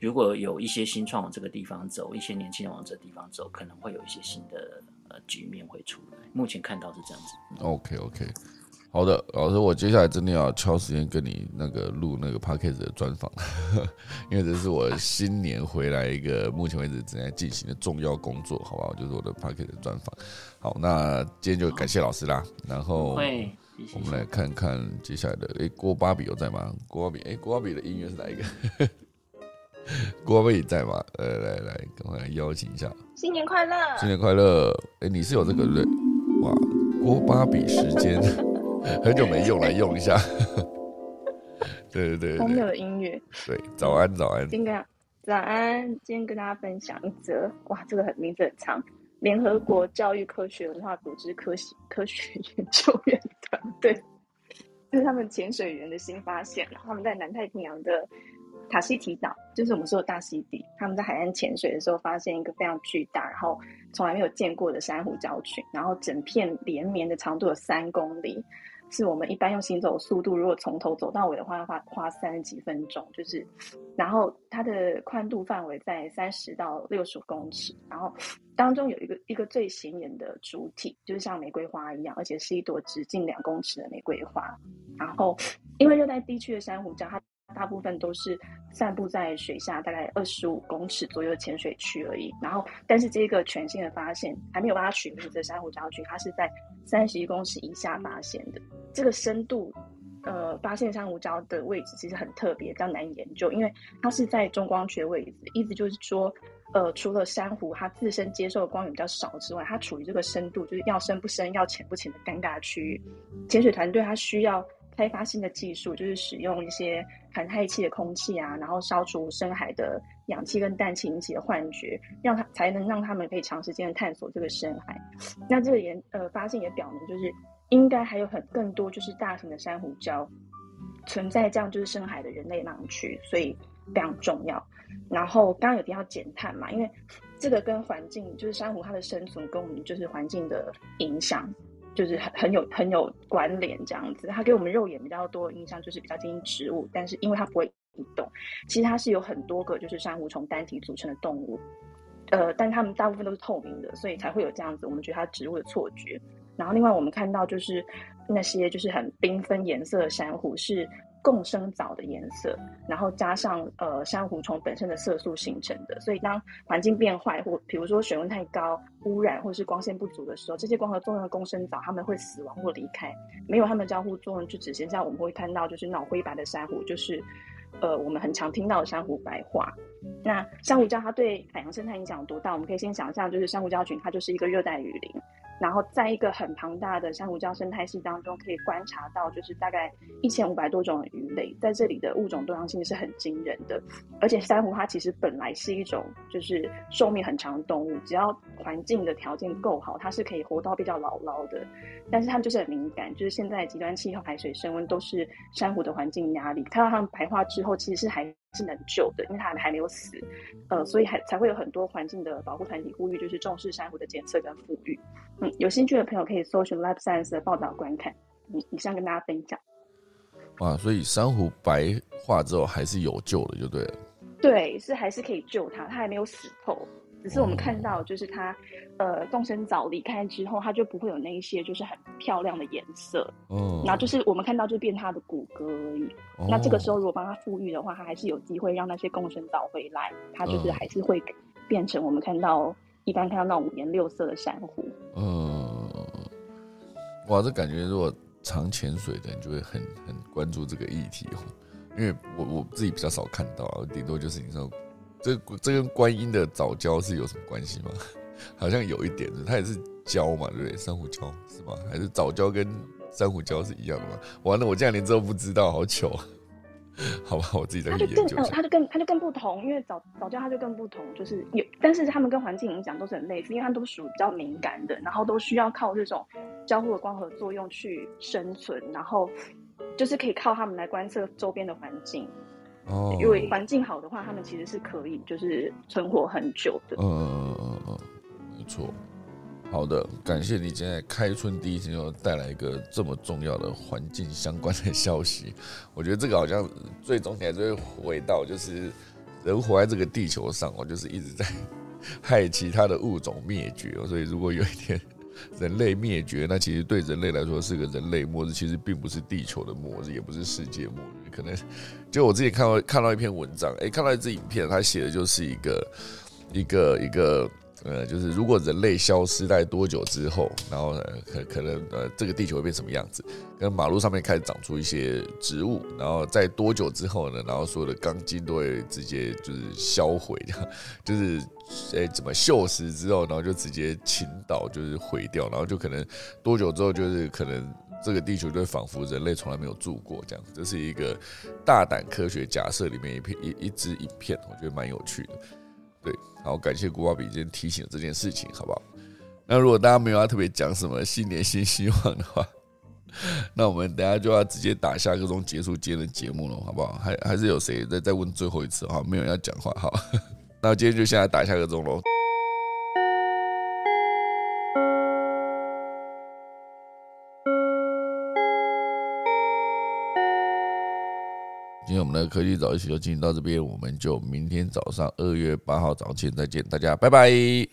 如果有一些新创往这个地方走，一些年轻人往这地方走，可能会有一些新的呃局面会出来。目前看到是这样子。OK OK。好的，老师，我接下来真的要挑时间跟你那个录那个 p a c k a g e 的专访，因为这是我新年回来一个目前为止正在进行的重要工作，好不好？就是我的 p a c k a g e 的专访。好，那今天就感谢老师啦。然后我们来看看接下来的，哎，郭芭比有在吗？郭芭比，哎，郭芭比的音乐是哪一个？郭芭比在吗？来来来，赶快来邀请一下。新年快乐！新年快乐！哎，你是有这个对？哇，郭芭比时间。很久没用，来用一下。对 对对，荒谬的音乐。对，早安早安。今天早安，今天跟大家分享一则，哇，这个很名字很长。联合国教育科学文化组织科学 科学研究员团队，这是他们潜水员的新发现。他们在南太平洋的塔希提岛，就是我们说的大溪地，他们在海岸潜水的时候，发现一个非常巨大，然后从来没有见过的珊瑚礁群，然后整片连绵的长度有三公里。是我们一般用行走速度，如果从头走到尾的话，要花花三十几分钟。就是，然后它的宽度范围在三十到六十公尺，然后当中有一个一个最显眼的主体，就是像玫瑰花一样，而且是一朵直径两公尺的玫瑰花。然后，因为热带地区的珊瑚礁，它大部分都是散布在水下大概二十五公尺左右的浅水区而已。然后，但是这个全新的发现还没有办法取名的珊瑚礁群，它是在三十一公尺以下发现的。这个深度，呃，发现珊瑚礁的位置其实很特别，比较难研究，因为它是在中光区的位置。意思就是说，呃，除了珊瑚它自身接受的光源比较少之外，它处于这个深度，就是要深不深、要浅不浅的尴尬区域。潜水团队它需要。开发新的技术，就是使用一些含氦气的空气啊，然后消除深海的氧气跟氮气引起的幻觉，让它才能让他们可以长时间的探索这个深海。那这个研呃发现也表明，就是应该还有很更多就是大型的珊瑚礁存在这样就是深海的人类盲区，所以非常重要。然后刚刚有提到减碳嘛，因为这个跟环境就是珊瑚它的生存跟我们就是环境的影响。就是很很有很有关联这样子，它给我们肉眼比较多的印象就是比较接近植物，但是因为它不会移动，其实它是有很多个就是珊瑚虫单体组成的动物，呃，但它们大部分都是透明的，所以才会有这样子我们觉得它植物的错觉。然后另外我们看到就是那些就是很缤纷颜色的珊瑚是。共生藻的颜色，然后加上呃珊瑚虫本身的色素形成的，所以当环境变坏或比如说水温太高、污染或是光线不足的时候，这些光合作用的共生藻它们会死亡或离开，没有它们交互作用，就只剩下我们会看到就是那种灰白的珊瑚，就是呃我们很常听到的珊瑚白化。那珊瑚礁它对海洋生态影响多大？我们可以先想象，就是珊瑚礁群它就是一个热带雨林。然后在一个很庞大的珊瑚礁生态系当中，可以观察到就是大概一千五百多种鱼类，在这里的物种多样性是很惊人的。而且珊瑚它其实本来是一种就是寿命很长的动物，只要环境的条件够好，它是可以活到比较老老的。但是它们就是很敏感，就是现在极端气候、海水升温都是珊瑚的环境压力。看到它们白化之后，其实是还是能救的，因为它还没有死。呃，所以还才会有很多环境的保护团体呼吁，就是重视珊瑚的检测跟富裕。嗯，有兴趣的朋友可以搜寻 Lab Science 的报道观看。以以上跟大家分享。哇，所以珊瑚白化之后还是有救的，就对了。对，是还是可以救它，它还没有死透。只是我们看到，就是它，呃，动身藻离开之后，它就不会有那一些就是很漂亮的颜色。哦。然后就是我们看到就变它的骨骼而已。那这个时候如果帮它复育的话，它还是有机会让那些共生藻回来，它就是还是会变成我们看到一般看到那种五颜六色的珊瑚。嗯。哇，这感觉如果常潜水的人就会很很关注这个议题哦，因为我我自己比较少看到，顶多就是你说。这这跟观音的藻礁是有什么关系吗？好像有一点的，它也是礁嘛，对不对？珊瑚礁是吗？还是藻礁跟珊瑚礁是一样的吗？完了，我这样连这都不知道，好糗。好吧，我自己再去研究一下。它就更它就更不同，因为藻藻礁它就更不同，就是有，但是它们跟环境影响都是很类似，因为它都属于比较敏感的，然后都需要靠这种交互的光合作用去生存，然后就是可以靠它们来观测周边的环境。哦，因为环境好的话，他们其实是可以就是存活很久的。嗯嗯嗯嗯，没错。好的，感谢你今天开春第一天就带来一个这么重要的环境相关的消息。我觉得这个好像最终还是会回到，就是人活在这个地球上，我就是一直在 害其他的物种灭绝。所以如果有一天，人类灭绝，那其实对人类来说是个人类末日，其实并不是地球的末日，也不是世界末日。可能就我自己看到看到一篇文章，哎，看到一支影片，他写的就是一个一个一个。呃，就是如果人类消失在多久之后，然后呢，可可能呃，这个地球会变什么样子？跟马路上面开始长出一些植物，然后在多久之后呢？然后所有的钢筋都会直接就是销毁，掉 就是诶怎么锈蚀之后，然后就直接倾倒，就是毁掉，然后就可能多久之后，就是可能这个地球就仿佛人类从来没有住过这样。这是一个大胆科学假设里面一片一一支影片，我觉得蛮有趣的。好，感谢古巴比今天提醒这件事情，好不好？那如果大家没有要特别讲什么新年新希望的话，那我们等下就要直接打下个钟结束今天的节目了，好不好？还还是有谁再再问最后一次哈？没有人要讲话，好，那今天就现在打下个钟喽。今天我们的科技早一起就进行到这边，我们就明天早上二月八号早间再见，大家拜拜。